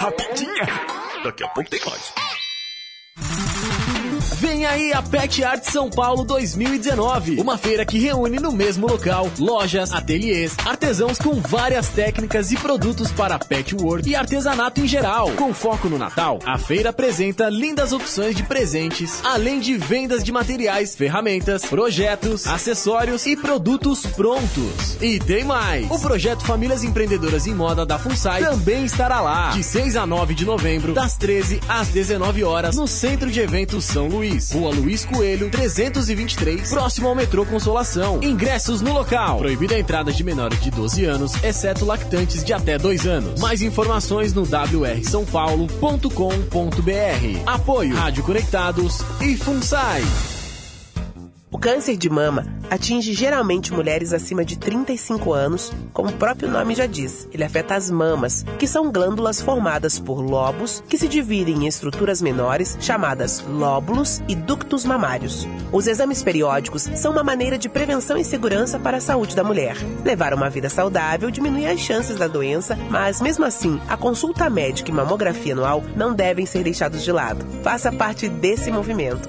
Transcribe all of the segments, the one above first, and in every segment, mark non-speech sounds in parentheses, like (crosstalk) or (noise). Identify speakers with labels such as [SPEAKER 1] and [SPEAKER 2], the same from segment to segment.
[SPEAKER 1] Rapidinha! Daqui a pouco tem mais.
[SPEAKER 2] Vem aí a Pet Art São Paulo 2019, uma feira que reúne no mesmo local lojas, ateliês, artesãos com várias técnicas e produtos para pet work e artesanato em geral. Com foco no Natal, a feira apresenta lindas opções de presentes, além de vendas de materiais, ferramentas, projetos, acessórios e produtos prontos. E tem mais! O projeto Famílias Empreendedoras em Moda da FUNSAI também estará lá, de 6 a 9 de novembro, das 13 às 19 horas, no Centro de Eventos São Luís. Rua Luiz Coelho, 323, próximo ao metrô Consolação. Ingressos no local. Proibida a entrada de menores de 12 anos, exceto lactantes de até 2 anos. Mais informações no wrsãopaulo.com.br. Apoio Rádio Conectados e FUNSAI.
[SPEAKER 3] O câncer de mama atinge geralmente mulheres acima de 35 anos, como o próprio nome já diz. Ele afeta as mamas, que são glândulas formadas por lobos que se dividem em estruturas menores, chamadas lóbulos e ductos mamários. Os exames periódicos são uma maneira de prevenção e segurança para a saúde da mulher. Levar uma vida saudável diminui as chances da doença, mas mesmo assim, a consulta médica e mamografia anual não devem ser deixados de lado. Faça parte desse movimento.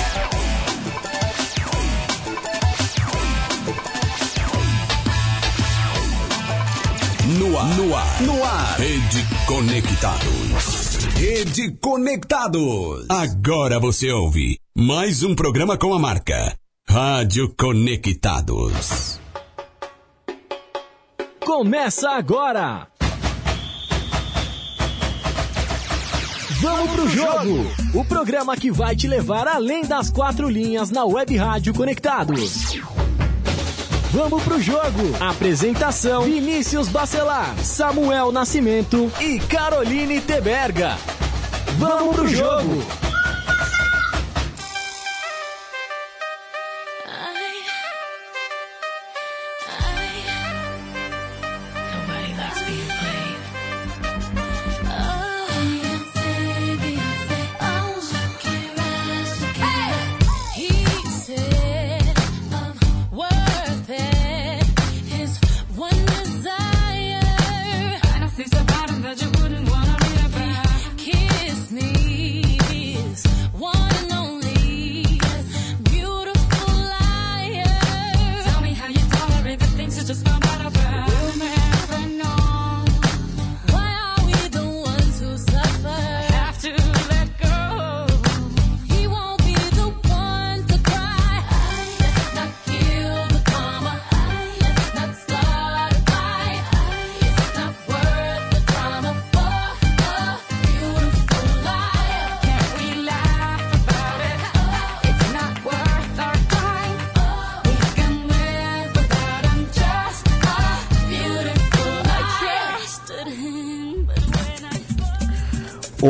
[SPEAKER 4] No ar, no ar, no ar. Rede Conectados. Rede Conectados. Agora você ouve mais um programa com a marca Rádio Conectados.
[SPEAKER 2] Começa agora! Vamos pro jogo! O programa que vai te levar além das quatro linhas na Web Rádio Conectados. Vamos pro jogo! Apresentação: Vinícius Bacelar, Samuel Nascimento e Caroline Teberga. Vamos pro jogo!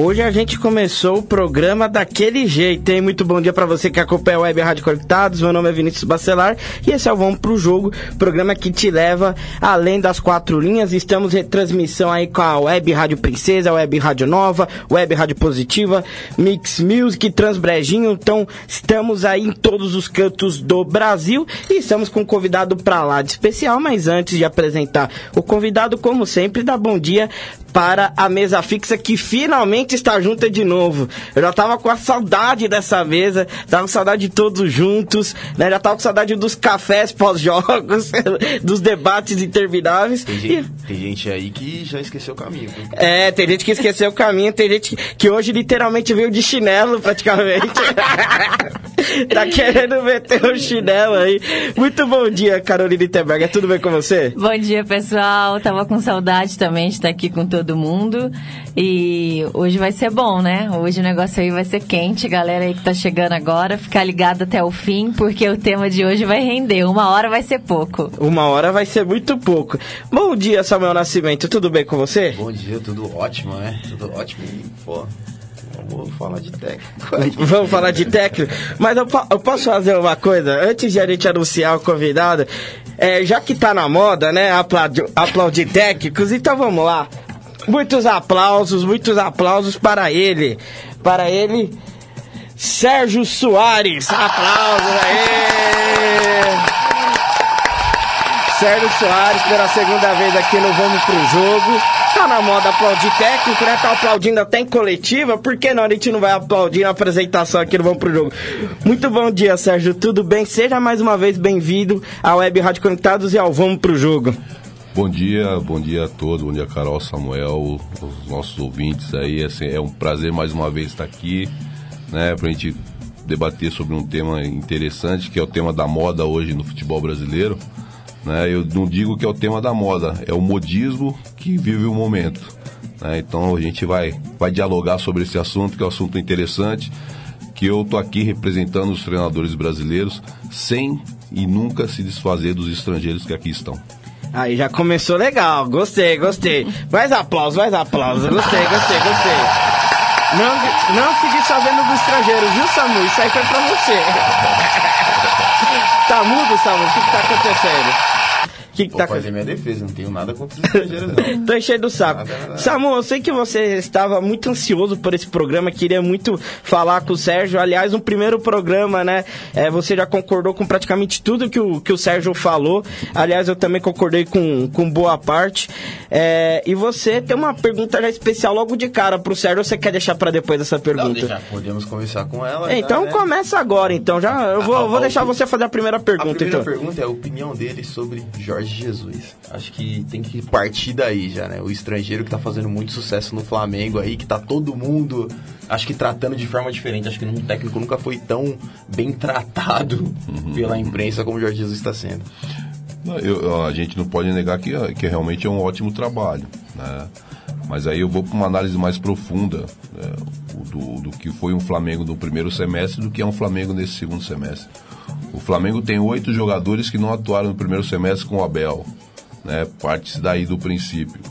[SPEAKER 5] Hoje a gente começou o programa daquele jeito, hein? Muito bom dia para você que acompanha a Web Rádio Conectados. Meu nome é Vinícius Bacelar e esse é o Vamos Pro Jogo, programa que te leva além das quatro linhas. Estamos em transmissão aí com a Web Rádio Princesa, Web Rádio Nova, Web Rádio Positiva, Mix Music, Transbrejinho. Então, estamos aí em todos os cantos do Brasil e estamos com um convidado para lá de especial. Mas antes de apresentar o convidado, como sempre, dá bom dia para a mesa fixa que finalmente está junta de novo. Eu já tava com a saudade dessa mesa, tava com saudade de todos juntos, né? Já tava com saudade dos cafés pós-jogos, (laughs) dos debates intermináveis.
[SPEAKER 6] Tem gente, e... tem gente, aí que já esqueceu o caminho.
[SPEAKER 5] É, tem gente que esqueceu o caminho, tem gente que hoje literalmente veio de chinelo praticamente. (laughs) tá querendo meter o um chinelo aí. Muito bom dia, Carolina Itenberg. Tudo bem com você?
[SPEAKER 7] Bom dia, pessoal. Tava com saudade também de estar aqui com todo mundo. E hoje vai ser bom, né? Hoje o negócio aí vai ser quente, galera aí que tá chegando agora, ficar ligado até o fim, porque o tema de hoje vai render. Uma hora vai ser pouco.
[SPEAKER 5] Uma hora vai ser muito pouco. Bom dia, Samuel Nascimento. Tudo bem com você?
[SPEAKER 6] Bom dia, tudo ótimo, né? Tudo ótimo. Pô, Vamos falar de técnico. (laughs)
[SPEAKER 5] Vamos falar de técnico. Mas eu, eu, posso fazer uma coisa? Antes de a gente anunciar o convidado, é, já que tá na moda, né? Aplaudir, aplaudir técnicos, então vamos lá. Muitos aplausos, muitos aplausos para ele. Para ele, Sérgio Soares. Aplausos aí. Sérgio Soares pela segunda vez aqui no Vamos Pro Jogo. Tá na moda aplaudir técnico, né? Tá aplaudindo até em coletiva. Por que não? A gente não vai aplaudir na apresentação aqui no Vamos Pro Jogo. Muito bom dia, Sérgio. Tudo bem? Seja mais uma vez bem-vindo ao Web Rádio Conectados e ao Vamos Pro Jogo.
[SPEAKER 8] Bom dia, bom dia a todos, bom dia Carol, Samuel, os nossos ouvintes aí. Assim, é um prazer mais uma vez estar aqui, né, pra gente debater sobre um tema interessante, que é o tema da moda hoje no futebol brasileiro. Né? Eu não digo que é o tema da moda, é o modismo que vive o momento. Né? Então a gente vai, vai dialogar sobre esse assunto, que é um assunto interessante, que eu tô aqui representando os treinadores brasileiros sem e nunca se desfazer dos estrangeiros que aqui estão.
[SPEAKER 5] Aí já começou legal, gostei, gostei. Mais aplausos, mais aplausos, gostei, gostei, gostei. Não, não se desfazendo do estrangeiro, viu, Samu? Isso aí foi pra você. (laughs) tá mudo, Samu? O que, que tá acontecendo?
[SPEAKER 6] Que, que tá fazer minha defesa, não tenho nada contra os estrangeiros, não. (laughs)
[SPEAKER 5] Tô enchendo o saco. Samu, eu sei que você estava muito ansioso por esse programa, queria muito falar com o Sérgio. Aliás, no primeiro programa, né, é, você já concordou com praticamente tudo que o, que o Sérgio falou. Aliás, eu também concordei com, com boa parte. É, e você tem uma pergunta já especial logo de cara pro Sérgio, ou você quer deixar para depois essa pergunta?
[SPEAKER 6] Não, podemos conversar com ela.
[SPEAKER 5] então já, né? começa agora, então. Já, eu vou, a, a, vou deixar você fazer a primeira pergunta. A
[SPEAKER 6] primeira
[SPEAKER 5] então.
[SPEAKER 6] pergunta é a opinião dele sobre Jorge Jesus. Acho que tem que partir daí já, né? O estrangeiro que tá fazendo muito sucesso no Flamengo aí, que tá todo mundo, acho que tratando de forma diferente. Acho que um técnico nunca foi tão bem (laughs) tratado uhum. pela imprensa como o Jorge Jesus está sendo.
[SPEAKER 8] Eu, a gente não pode negar que, que realmente é um ótimo trabalho, né? Mas aí eu vou para uma análise mais profunda né? do, do que foi um Flamengo no primeiro semestre do que é um Flamengo nesse segundo semestre. O Flamengo tem oito jogadores que não atuaram no primeiro semestre com o Abel. Né? Parte daí do princípio.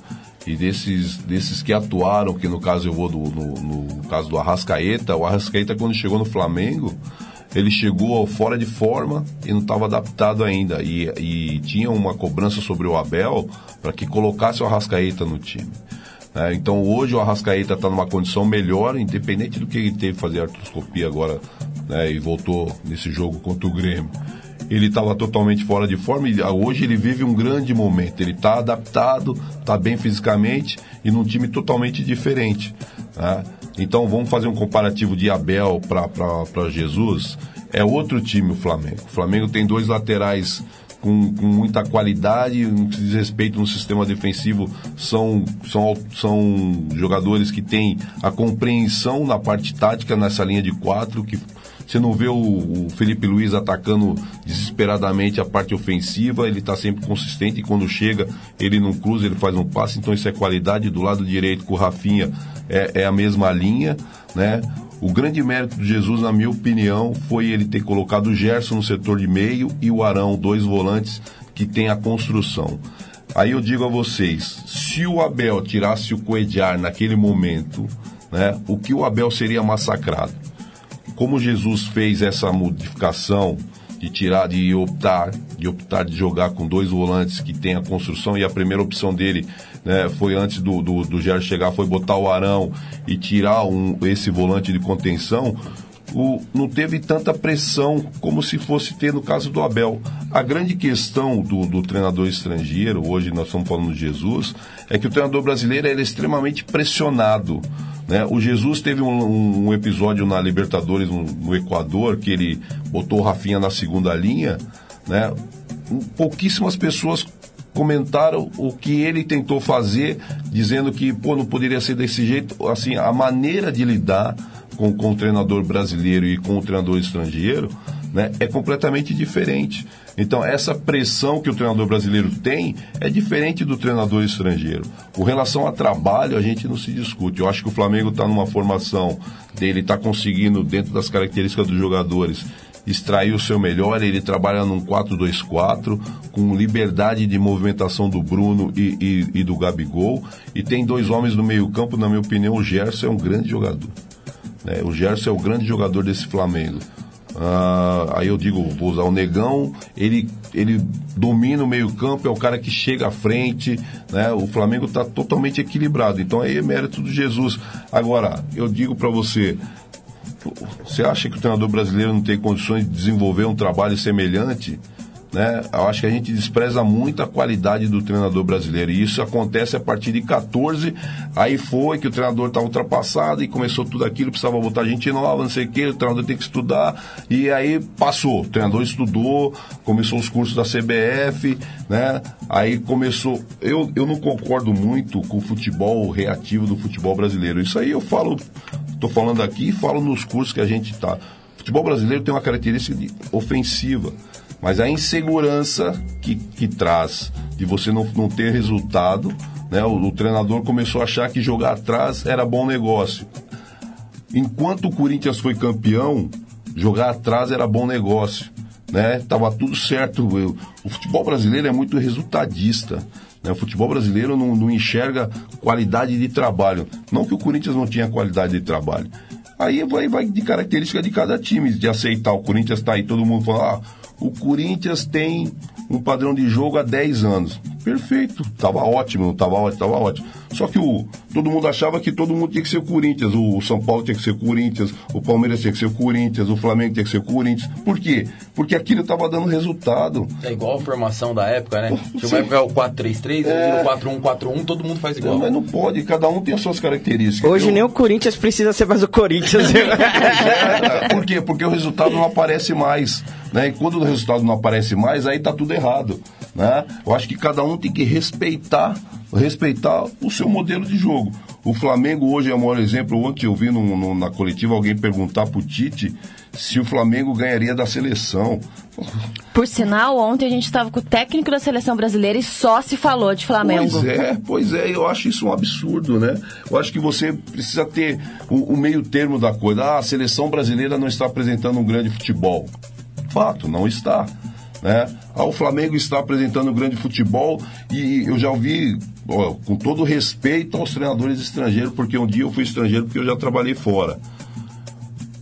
[SPEAKER 8] E desses, desses que atuaram, que no caso eu vou do, no, no caso do Arrascaeta, o Arrascaeta quando chegou no Flamengo, ele chegou fora de forma e não estava adaptado ainda. E, e, tinha uma cobrança sobre o Abel para que colocasse o Arrascaeta no time. É, então hoje o Arrascaeta está numa condição melhor, independente do que ele teve que fazer artroscopia agora né, e voltou nesse jogo contra o Grêmio. Ele estava totalmente fora de forma e hoje ele vive um grande momento. Ele está adaptado, está bem fisicamente e num time totalmente diferente. Né? Então vamos fazer um comparativo de Abel para Jesus. É outro time o Flamengo. O Flamengo tem dois laterais com, com muita qualidade, no que diz respeito no sistema defensivo, são, são, são jogadores que têm a compreensão na parte tática nessa linha de quatro, que você não vê o, o, Felipe Luiz atacando desesperadamente a parte ofensiva, ele está sempre consistente e quando chega ele não cruza, ele faz um passe, então isso é qualidade. Do lado direito com o Rafinha é, é a mesma linha, né? O grande mérito de Jesus, na minha opinião, foi ele ter colocado o Gerson no setor de meio e o Arão, dois volantes que tem a construção. Aí eu digo a vocês, se o Abel tirasse o Coediar naquele momento, né, o que o Abel seria massacrado. Como Jesus fez essa modificação de tirar, de optar, de optar de jogar com dois volantes que tem a construção e a primeira opção dele né, foi antes do, do, do chegar, foi botar o Arão e tirar um, esse volante de contenção, o, não teve tanta pressão como se fosse ter no caso do Abel. A grande questão do, do treinador estrangeiro, hoje nós estamos falando de Jesus, é que o treinador brasileiro é extremamente pressionado. Né? O Jesus teve um, um episódio na Libertadores no, no, Equador, que ele botou o Rafinha na segunda linha. Né? Pouquíssimas pessoas comentaram o que ele tentou fazer, dizendo que pô, não poderia ser desse jeito. Assim, a maneira de lidar com, com o treinador brasileiro e com o treinador estrangeiro né, é completamente diferente. Então, essa pressão que o treinador brasileiro tem é diferente do treinador estrangeiro. Com relação a trabalho, a gente não se discute. Eu acho que o Flamengo está numa formação dele, está conseguindo, dentro das características dos jogadores, extrair o seu melhor. Ele trabalha num 4-2-4, com liberdade de movimentação do Bruno e, e, e do Gabigol. E tem dois homens no meio-campo, na minha opinião, o Gerson é um grande jogador. Né? O Gerson é o grande jogador desse Flamengo. Ah, aí eu digo, vou usar o Negão, ele, ele domina o meio-campo, é o cara que chega à frente, né? O Flamengo está totalmente equilibrado. Então aí é mérito do Jesus. Agora, eu digo para você, você acha que o treinador brasileiro não tem condições de desenvolver um trabalho semelhante? né? Eu acho que a gente despreza muito a qualidade do treinador brasileiro. E isso acontece a partir de 14. Aí foi que o treinador estava ultrapassado e começou tudo aquilo, precisava botar gente nova, não sei o quê, o treinador tem que estudar. E aí passou. O treinador estudou, começou os cursos da CBF, né? Aí começou. Eu, eu não concordo muito com o futebol reativo do futebol brasileiro. Isso aí eu falo, estou falando aqui e falo nos cursos que a gente está. Futebol brasileiro tem uma característica ofensiva. Mas a insegurança que, que traz de você não, não ter resultado, né? O, o treinador começou a achar que jogar atrás era bom negócio. Enquanto o Corinthians foi campeão, jogar atrás era bom negócio. Né? Tava tudo certo. O futebol brasileiro é muito resultadista. Né? O futebol brasileiro não, não, enxerga qualidade de trabalho. Não que o Corinthians não tinha qualidade de trabalho. Aí vai, vai de característica de cada time, de aceitar. O Corinthians está aí, todo mundo fala, ah, o Corinthians tem um padrão de jogo há 10 anos. Perfeito, tava ótimo, não tava ótimo, tava ótimo. Só que o, todo mundo achava que todo mundo tinha que ser o Corinthians. O São Paulo tinha que ser o Corinthians, o Palmeiras tinha que ser o Corinthians, o Flamengo tinha que ser o Corinthians. Por quê? Porque aquilo estava dando resultado.
[SPEAKER 6] É igual a formação da época, né? Tinha uma época o 4-3-3, é... o 4-1-4-1, todo mundo faz igual.
[SPEAKER 8] Não, mas não pode, cada um tem as suas características.
[SPEAKER 5] Hoje Eu... nem o Corinthians precisa ser mais o Corinthians. (laughs)
[SPEAKER 8] é, por quê? Porque o resultado não aparece mais. Né? E quando o resultado não aparece mais, aí tá tudo errado. Né? Eu acho que cada um tem que respeitar, respeitar o seu modelo de jogo. O Flamengo hoje é o maior exemplo. Ontem eu vi no, no, na coletiva alguém perguntar pro Tite se o Flamengo ganharia da seleção.
[SPEAKER 7] Por sinal, ontem a gente estava com o técnico da seleção brasileira e só se falou de Flamengo.
[SPEAKER 8] Pois é, pois é, eu acho isso um absurdo, né? Eu acho que você precisa ter o, o meio termo da coisa. Ah, a seleção brasileira não está apresentando um grande futebol. Fato, não está. Né? Ah, o Flamengo está apresentando um grande futebol e eu já ouvi, ó, com todo respeito aos treinadores estrangeiros, porque um dia eu fui estrangeiro porque eu já trabalhei fora.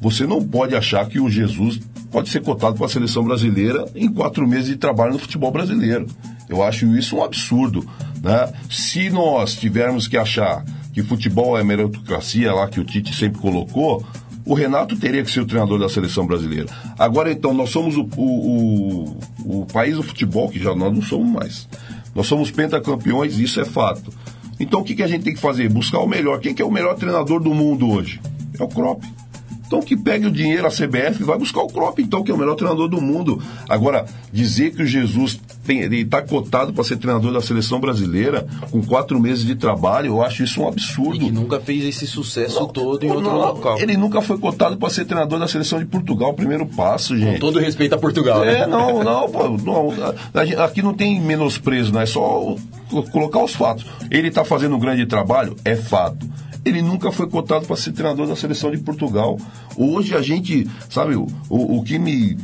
[SPEAKER 8] Você não pode achar que o Jesus pode ser cotado para a seleção brasileira em quatro meses de trabalho no futebol brasileiro. Eu acho isso um absurdo. Né? Se nós tivermos que achar que futebol é meritocracia lá que o Tite sempre colocou, o Renato teria que ser o treinador da seleção brasileira. Agora, então, nós somos o, o, o, o país do futebol, que já nós não somos mais. Nós somos pentacampeões, isso é fato. Então, o que, que a gente tem que fazer? Buscar o melhor. Quem que é o melhor treinador do mundo hoje? É o Kropp. Então que pegue o dinheiro, a CBF, vai buscar o Klopp, então, que é o melhor treinador do mundo. Agora, dizer que o Jesus está cotado para ser treinador da seleção brasileira com quatro meses de trabalho, eu acho isso um absurdo. E
[SPEAKER 6] que nunca fez esse sucesso não, todo em outro
[SPEAKER 8] não,
[SPEAKER 6] local.
[SPEAKER 8] Ele nunca foi cotado para ser treinador da seleção de Portugal, primeiro passo, gente.
[SPEAKER 6] Com todo respeito a Portugal,
[SPEAKER 8] é, né? não, não, pô, não. Aqui não tem menosprezo, não é só colocar os fatos. Ele está fazendo um grande trabalho, é fato ele nunca foi cotado para ser treinador da seleção de Portugal. Hoje a gente, sabe, o, o que me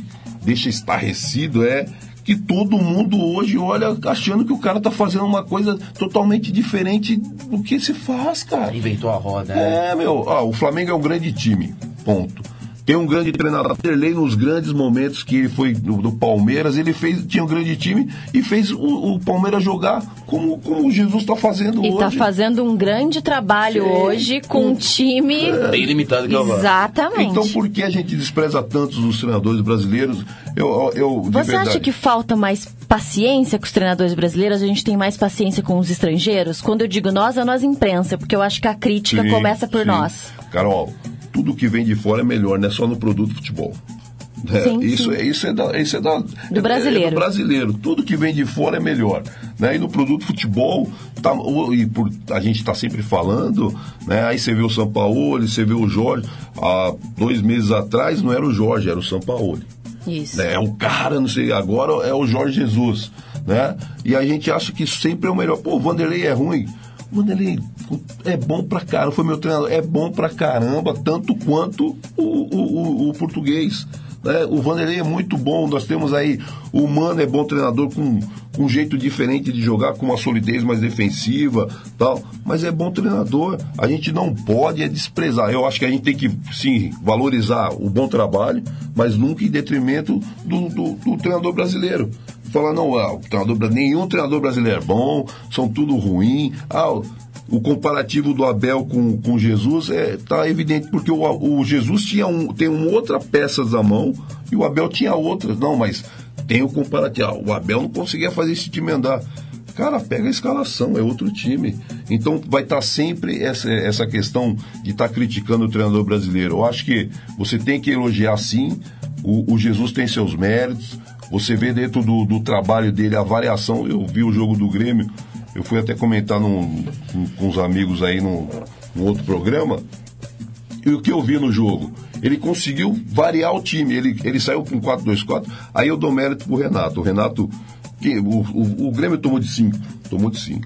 [SPEAKER 8] deixa estarrecido é que todo mundo hoje olha achando que o cara tá fazendo uma coisa totalmente diferente do que se faz, cara.
[SPEAKER 6] Inventou a roda, né?
[SPEAKER 8] É, meu, ó, o Flamengo é um grande time, ponto. Tem um grande treinador. Terlei nos grandes momentos que ele foi do, do Palmeiras, ele fez, tinha um grande time e fez o, o Palmeiras jogar como, como o Jesus está fazendo
[SPEAKER 7] E
[SPEAKER 8] hoje.
[SPEAKER 7] tá fazendo um grande trabalho
[SPEAKER 8] Sim.
[SPEAKER 7] hoje com um time.
[SPEAKER 6] Bem limitado que é.
[SPEAKER 7] Exatamente.
[SPEAKER 8] Então por que a gente despreza tantos os treinadores brasileiros? Eu, eu,
[SPEAKER 7] Você
[SPEAKER 8] verdade,
[SPEAKER 7] acha que falta mais paciência com os treinadores brasileiros? A gente tem mais paciência com os estrangeiros? Quando eu digo nós, é nós imprensa, porque eu acho que a crítica
[SPEAKER 8] Sim,
[SPEAKER 7] começa por
[SPEAKER 8] sim.
[SPEAKER 7] nós.
[SPEAKER 8] Carol, tudo que vem de fora é melhor, não é só no produto futebol. É,
[SPEAKER 7] Sim,
[SPEAKER 8] isso,
[SPEAKER 7] sim.
[SPEAKER 8] É, isso é da, isso é da é-
[SPEAKER 7] brasileiro.
[SPEAKER 8] É do brasileiro. Tudo que vem de fora é melhor. Né? E no produto futebol, tá, e por, a gente está sempre falando, né? aí você vê o São Paulo, você vê o Jorge. Há dois meses atrás não era o Jorge, era o São Paulo.
[SPEAKER 7] Isso.
[SPEAKER 8] né? É o cara, não sei, agora é o Jorge Jesus, né? E a gente acha que sempre é o melhor. Pô, o Vanderlei é ruim. O Vanderlei é bom pra caramba, foi meu treinador, é bom pra caramba, tanto quanto o, o, o- o português. Né? O Vanderlei é muito bom, nós temos aí, o Mano é bom treinador com, com um jeito diferente de jogar, com uma solidez mais defensiva, tal, mas é bom treinador. A gente não pode é desprezar. Eu acho que a gente tem que, sim, valorizar o bom trabalho, mas nunca em detrimento do, do, do treinador brasileiro. Falar, não, ah, o treinador, nenhum treinador brasileiro é bom, são tudo ruim. Ah, o- o comparativo do Abel com, com Jesus é tá evidente porque o, o Jesus tinha um, tem uma outra peça na mão e o Abel tinha outra. Não, mas tem o comparativo. Ah, o Abel não conseguia fazer esse time andar. Cara, pega a escalação, é outro time. Então vai estar sempre essa, essa questão de estar criticando o treinador brasileiro. Eu acho que você tem que elogiar sim. O, o Jesus tem seus méritos. Você vê dentro do, do trabalho dele a variação. Eu vi o jogo do Grêmio. Eu fui até comentar num- com, com os amigos aí num, num outro programa. E o que eu vi no jogo? Ele conseguiu variar o time. Ele, ele saiu com 4-2-4. Aí eu dou mérito pro Renato. O Renato, que, o, o, o Grêmio tomou de 5. Tomou de 5.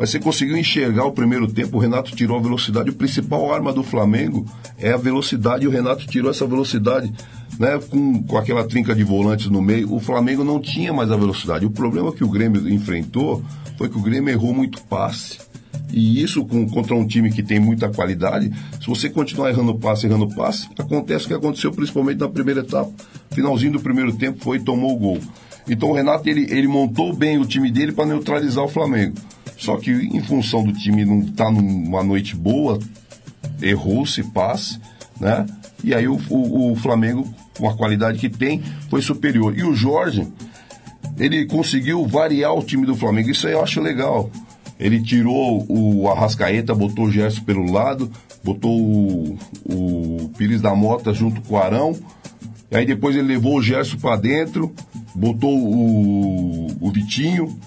[SPEAKER 8] Mas você conseguiu enxergar o primeiro tempo. O Renato tirou a velocidade. O principal arma do Flamengo é a velocidade. E o Renato tirou essa velocidade. Né, com, com aquela trinca de volantes no meio, o Flamengo não tinha mais a velocidade. O problema que o Grêmio enfrentou foi que o Grêmio errou muito passe. E isso com, contra um time que tem muita qualidade, se você continuar errando passe, errando passe, acontece o que aconteceu principalmente na primeira etapa. Finalzinho do primeiro tempo foi e tomou o gol. Então o Renato ele, ele montou bem o time dele para neutralizar o Flamengo. Só que em função do time não estar numa noite boa, errou-se passe, né? E aí o, o, o Flamengo, com a qualidade que tem, foi superior. E o Jorge, ele conseguiu variar o time do Flamengo. Isso aí eu acho legal. Ele tirou o Arrascaeta, botou o Gerson pelo lado, botou o, o Pires da Mota junto com o Arão. Aí depois ele levou o Gerson para dentro, botou o, o Vitinho.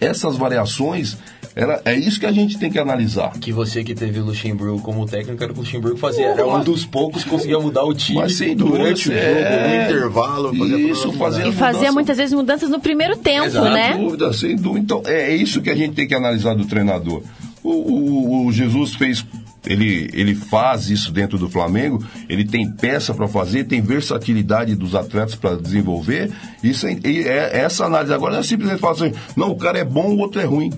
[SPEAKER 8] Essas variações, era, é isso que a gente tem que analisar.
[SPEAKER 6] Que você que teve o Luxemburgo como técnico, era o que o Luxemburgo fazia. Era um dos poucos que conseguia mudar o time
[SPEAKER 8] Mas sem
[SPEAKER 6] durante o
[SPEAKER 8] dúvida,
[SPEAKER 6] jogo,
[SPEAKER 8] é.
[SPEAKER 6] no intervalo. Fazia
[SPEAKER 8] Isso, fazia-
[SPEAKER 7] E fazia muitas vezes mudanças no primeiro tempo,
[SPEAKER 6] Exato.
[SPEAKER 7] né?
[SPEAKER 8] Sem dúvida, sem dúvida. Então, é isso que a gente tem que analisar do treinador. O, o- o Jesus fez, ele, ele faz isso dentro do Flamengo, ele tem peça para fazer, tem versatilidade dos atletas para desenvolver. Isso é, é- essa análise. Agora não é simplesmente falar assim, não, o cara é bom, o outro é ruim.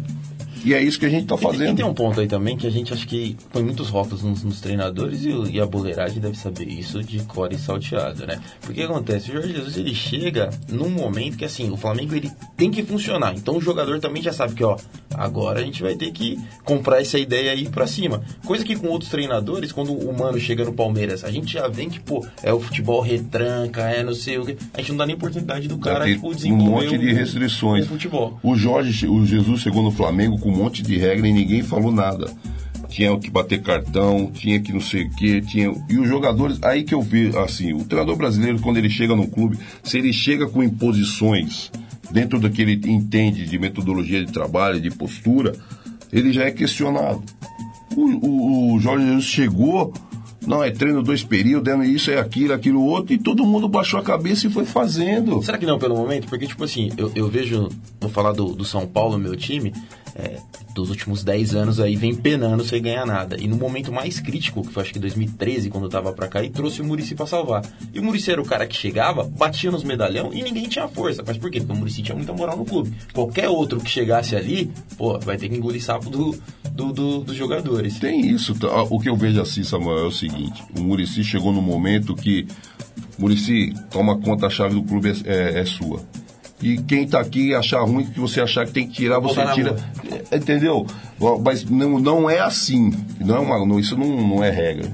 [SPEAKER 8] E é isso que a gente está
[SPEAKER 6] tem- E
[SPEAKER 8] fazendo.
[SPEAKER 6] tem um ponto aí também que a gente acha que põe muitos rótulos nos, nos treinadores e, e a boleiragem deve saber isso de core salteado, né? Porque o que acontece? O Jorge Jesus ele chega num momento que assim, o Flamengo ele tem que funcionar. Então o jogador também já sabe que, ó, agora a gente vai ter que comprar essa ideia aí pra cima. Coisa que com outros treinadores, quando o Mano chega no Palmeiras, a gente já vem que, pô, é o futebol retranca, é não sei o que. A gente não dá nem oportunidade do cara, tipo,
[SPEAKER 8] um
[SPEAKER 6] desenvolver
[SPEAKER 8] monte de restrições.
[SPEAKER 6] o futebol.
[SPEAKER 8] O Jorge, o Jesus chegou no Flamengo com um monte de regra e ninguém falou nada. Tinha que bater cartão, tinha que não sei o quê, tinha. E os jogadores, aí que eu vi, assim, o treinador brasileiro, quando ele chega no clube, se ele chega com imposições dentro do que ele entende de metodologia de trabalho, de postura, ele já é questionado. O, o- o Jorge Jesus chegou Não, é treino dois períodos, é isso, é aquilo, aquilo outro, e todo mundo baixou a cabeça e foi fazendo.
[SPEAKER 6] Será que não pelo momento? Porque, tipo assim, eu, eu vejo, vou falar do, do São Paulo, meu time, é, dos últimos 10 anos aí vem penando sem ganhar nada. E no momento mais crítico, que foi acho que 2013, quando eu tava pra cá, e trouxe o Murici pra salvar. E o Murici era o cara que chegava, batia nos medalhão e ninguém tinha força. Mas por quê? Porque o Murici tinha muita moral no clube. Qualquer outro que chegasse ali, pô, vai ter que engolir sapo do, do, do, dos jogadores.
[SPEAKER 8] Tem isso. tá? O que eu vejo assim, Samuel, é o seguinte: o Murici chegou no momento que. Murici, toma conta, a chave do clube é, é- é sua. E quem tá aqui achar ruim, que você achar que tem que tirar, você tira. É, Entendeu? Mas não, não é assim. Não é uma, não, isso não, não é regra.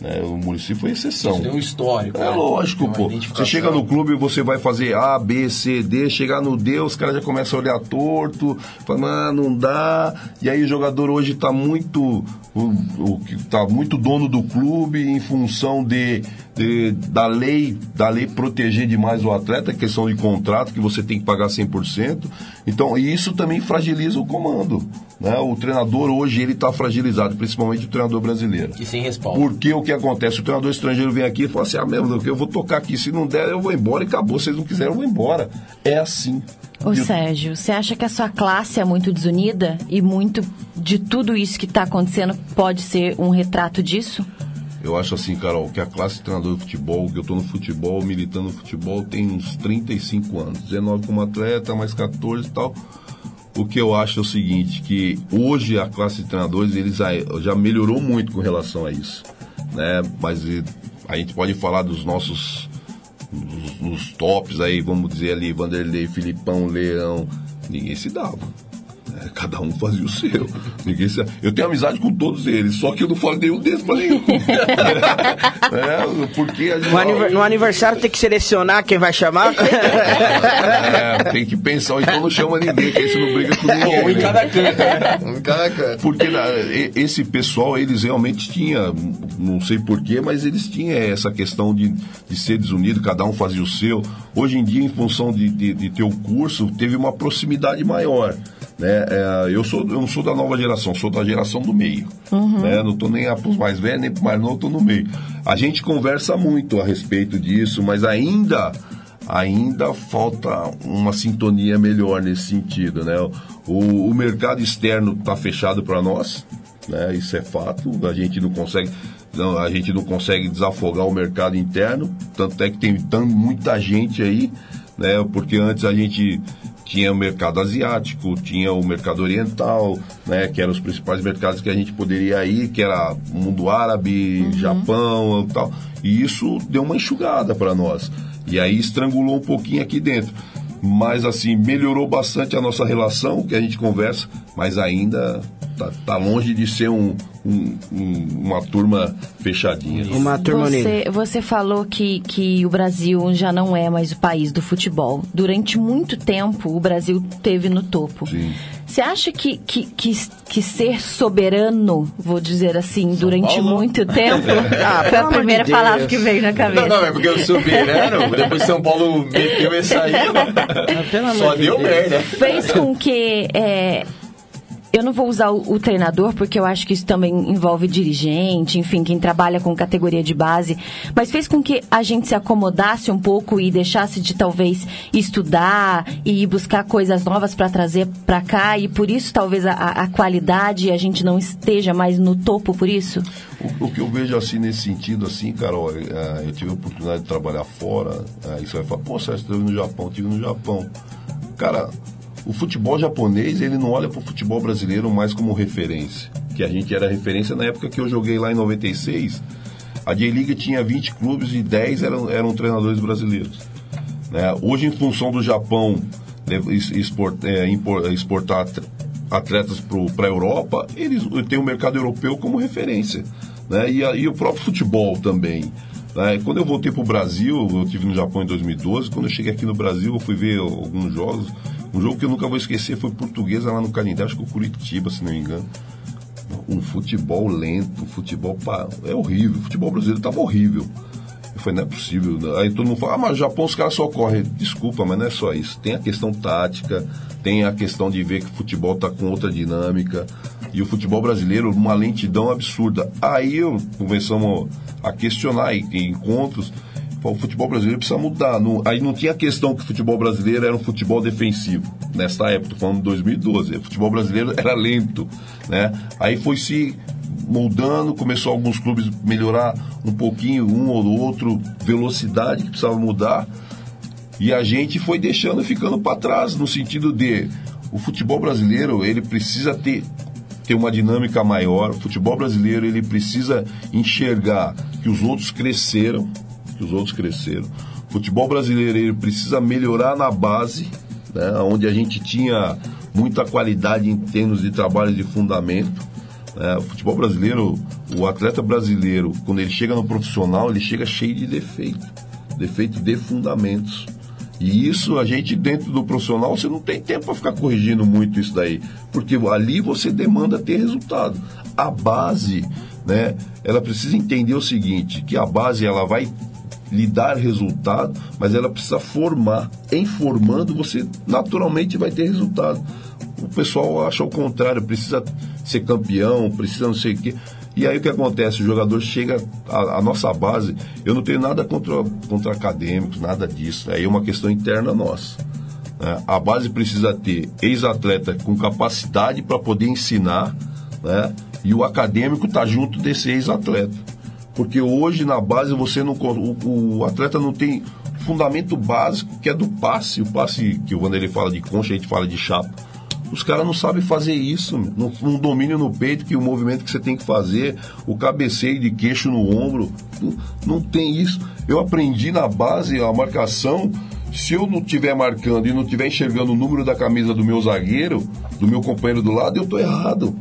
[SPEAKER 8] né? O Murici foi exceção.
[SPEAKER 6] Isso tem um histórico.
[SPEAKER 8] É
[SPEAKER 6] né?
[SPEAKER 8] lógico, pô. Você chega no clube e você vai fazer A, B, C, D, chegar no D, os caras já começam a olhar torto, falando, ah, não dá. E aí o jogador hoje tá muito. O, o, tá muito dono do clube em função de, de- da lei, da lei proteger demais o atleta, questão de contrato, que você tem que pagar 100%. Então, e isso também fragiliza o comando. Né? O treinador hoje ele está fragilizado, principalmente o treinador brasileiro.
[SPEAKER 6] E sem respaldo.
[SPEAKER 8] Porque o que acontece? O treinador estrangeiro vem aqui e fala assim: ah, mesmo, eu vou tocar aqui. Se não der, eu vou embora e acabou. Se vocês não quiserem, eu vou embora. É assim.
[SPEAKER 7] Ô
[SPEAKER 8] E o-
[SPEAKER 7] Sérgio, você acha que a sua classe é muito desunida e muito de tudo isso que está acontecendo pode ser um retrato disso?
[SPEAKER 8] Eu acho assim, Carol, que a classe treinador de futebol, que eu tô no futebol, militando no futebol, tem uns 35 anos. 19 como atleta, mais 14 e tal. O que eu acho é o seguinte, que hoje a classe de treinadores, eles já, melhorou muito com relação a isso. Né? Mas e, a gente pode falar dos nossos nos, nos tops aí, vamos dizer ali, Vanderlei, Filipão, Leão, ninguém se dava. É, cada um fazia o seu. Ninguém se... Eu tenho amizade com todos eles, só que eu não falo nenhum deles pra nenhum. (laughs) é, porque a gente.
[SPEAKER 5] No, aniver- no aniversário tem que selecionar quem vai chamar. (laughs)
[SPEAKER 8] É, tem que pensar, então não chama ninguém, que aí você não briga com ninguém.
[SPEAKER 6] Um em
[SPEAKER 8] né?
[SPEAKER 6] cada canto, né? Um (laughs) em cada canto.
[SPEAKER 8] Porque na- esse pessoal, eles realmente tinham, não sei porquê, mas eles tinham essa questão de, de ser desunido, cada um fazia o seu. Hoje em dia, em função de, de, de ter o curso, teve uma proximidade maior. Né? É, eu, sou, eu não sou da nova geração, sou da geração do meio. Né? Não estou nem para os mais velhos, nem para mais novos, estou no meio. A gente conversa muito a respeito disso, mas ainda ainda falta uma sintonia melhor nesse sentido, né? O, o mercado externo está fechado para nós, né? Isso é fato. A gente não consegue, não, a gente não consegue desafogar o mercado interno, tanto é que tem tão, muita gente aí, né? Porque antes a gente tinha o mercado asiático, tinha o mercado oriental, né? Que eram os principais mercados que a gente poderia ir, que era o mundo árabe, Japão, e tal. E isso deu uma enxugada para nós. E aí estrangulou um pouquinho aqui dentro. Mas assim, melhorou bastante a nossa relação, que a gente conversa, mas ainda tá, tá longe de ser um, um- um- uma turma fechadinha.
[SPEAKER 5] Uma turma unida.
[SPEAKER 7] Você, você falou que, que o Brasil já não é mais o país do futebol. Durante muito tempo, o Brasil teve no topo.
[SPEAKER 8] Sim.
[SPEAKER 7] Você acha que, que, que, que ser soberano, vou dizer assim, durante
[SPEAKER 6] Paulo?
[SPEAKER 7] muito (laughs) tempo, (laughs)
[SPEAKER 5] Ah,
[SPEAKER 7] foi a primeira
[SPEAKER 5] de
[SPEAKER 7] palavra que veio na cabeça.
[SPEAKER 6] Não, não, é porque o soberano, (laughs) depois São Paulo meteu essa aí,
[SPEAKER 5] amor
[SPEAKER 6] só
[SPEAKER 5] de
[SPEAKER 6] deu merda.
[SPEAKER 7] fez com que é, eu não vou usar o, o treinador porque eu acho que isso também envolve dirigente, enfim, quem trabalha com categoria de base, mas fez com que a gente se acomodasse um pouco e deixasse de talvez estudar e buscar coisas novas para trazer para cá e por isso talvez a, a qualidade a gente não esteja mais no topo por isso.
[SPEAKER 8] O, o que eu vejo assim nesse sentido, assim, Carol, é, eu tive a oportunidade de trabalhar fora, aí você vai falar, pô, Sérgio, você esteve no Japão, estive no Japão. Cara, o futebol japonês, ele não olha para o futebol brasileiro mais como referência. Que a gente era referência na época que eu joguei lá em 96. A J-League tinha 20 clubes e 10 eram, eram treinadores brasileiros. né? Hoje, em função do Japão é, exportar at- atletas para a Europa, eles têm o mercado europeu como referência. Né? E, e o próprio futebol também. né? Quando eu voltei para o Brasil, eu estive no Japão em 2012, quando eu cheguei aqui no Brasil, eu fui ver alguns jogos. Um jogo que eu nunca vou esquecer foi Portuguesa lá no Canindé, acho que o Curitiba, se não me engano um futebol lento, um futebol é horrível, o futebol brasileiro estava horrível. Eu falei, não é possível. Aí todo mundo fala, ah, mas Japão os caras só correm. Desculpa, mas não é só isso. Tem a questão tática, tem a questão de ver que o futebol está com outra dinâmica. E o futebol brasileiro, uma lentidão absurda. Aí eu começamos a questionar em encontros. O futebol brasileiro precisa mudar. Não- aí não tinha questão que o futebol brasileiro era um futebol defensivo. Nessa época, falando de 2012. O futebol brasileiro era lento. Né? Aí foi se moldando, começou alguns clubes melhorar um pouquinho, um ou outro, velocidade que precisava mudar. E a gente foi deixando ficando para trás, no sentido de o futebol brasileiro, ele precisa ter, ter uma dinâmica maior. O futebol brasileiro, ele precisa enxergar que os outros cresceram, que os outros cresceram. O futebol brasileiro, ele precisa melhorar na base, né, onde a gente tinha muita qualidade em termos de trabalho de fundamento. né. o futebol brasileiro, o atleta brasileiro, quando ele chega no profissional, ele chega cheio de defeito, defeito de fundamentos. E isso a gente dentro do profissional você não tem tempo para ficar corrigindo muito isso daí, porque ali você demanda ter resultado. A base, né, ela precisa entender o seguinte, que a base ela vai lhe dar resultado, mas ela precisa formar. Em formando você naturalmente vai ter resultado. O pessoal acha o contrário, precisa ser campeão, precisa não sei o quê. E aí o que acontece? O jogador chega, a nossa base, eu não tenho nada contra, contra acadêmicos, nada disso. Aí é uma questão interna nossa. né? A base precisa ter ex-atleta com capacidade para poder ensinar, né? e o acadêmico está junto desse ex-atleta. Porque hoje na base você não. O, o atleta não tem fundamento básico que é do passe. O passe que o Vanderlei fala de concha, a gente fala de chapa. Os caras não sabem fazer isso, não, não domínio no peito, que o movimento que você tem que fazer, o cabeceio de queixo no ombro, não, não tem isso. Eu aprendi na base a marcação. Se eu não estiver marcando e não estiver enxergando o número da camisa do meu zagueiro, do meu companheiro do lado, eu estou errado.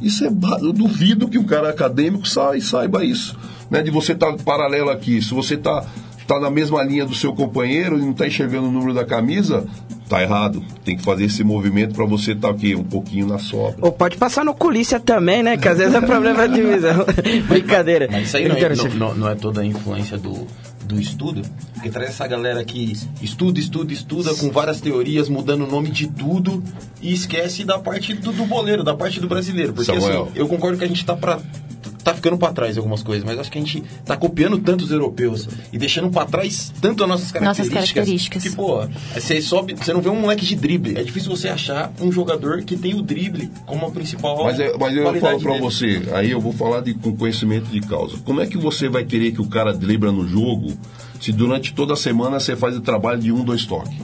[SPEAKER 8] Isso é. Eu duvido que um cara acadêmico sa- saiba isso. Né? De você estar paralelo aqui. Se você está tá na mesma linha do seu companheiro e não está enxergando o número da camisa, tá errado. Tem que fazer esse movimento para você estar aqui um pouquinho na sobra.
[SPEAKER 5] Ou pode passar no culícia também, né? Que às vezes é problema de visão. (laughs) Brincadeira.
[SPEAKER 6] Mas isso aí não é, não- não é toda a influência do, do estudo, porque traz essa galera que estuda, estuda, estuda, com várias teorias, mudando o nome de tudo, e esquece da parte do, do boleiro, da parte do brasileiro. Porque
[SPEAKER 8] Samuel.
[SPEAKER 6] assim, eu concordo que a gente tá pra. Tá ficando pra trás em algumas coisas, mas acho que a gente tá copiando tanto os europeus e deixando pra trás tanto as nossas
[SPEAKER 7] Nossas
[SPEAKER 6] características.
[SPEAKER 7] características.
[SPEAKER 6] Que, pô, você sobe, você não vê um moleque de drible. É difícil você achar um jogador que tem o drible como a principal.
[SPEAKER 8] Mas, é- mas eu falo pra
[SPEAKER 6] dele.
[SPEAKER 8] você, aí eu vou falar de, com conhecimento de causa. Como é que você vai querer que o cara dribla no jogo se durante toda a semana você faz o trabalho de um, dois toques?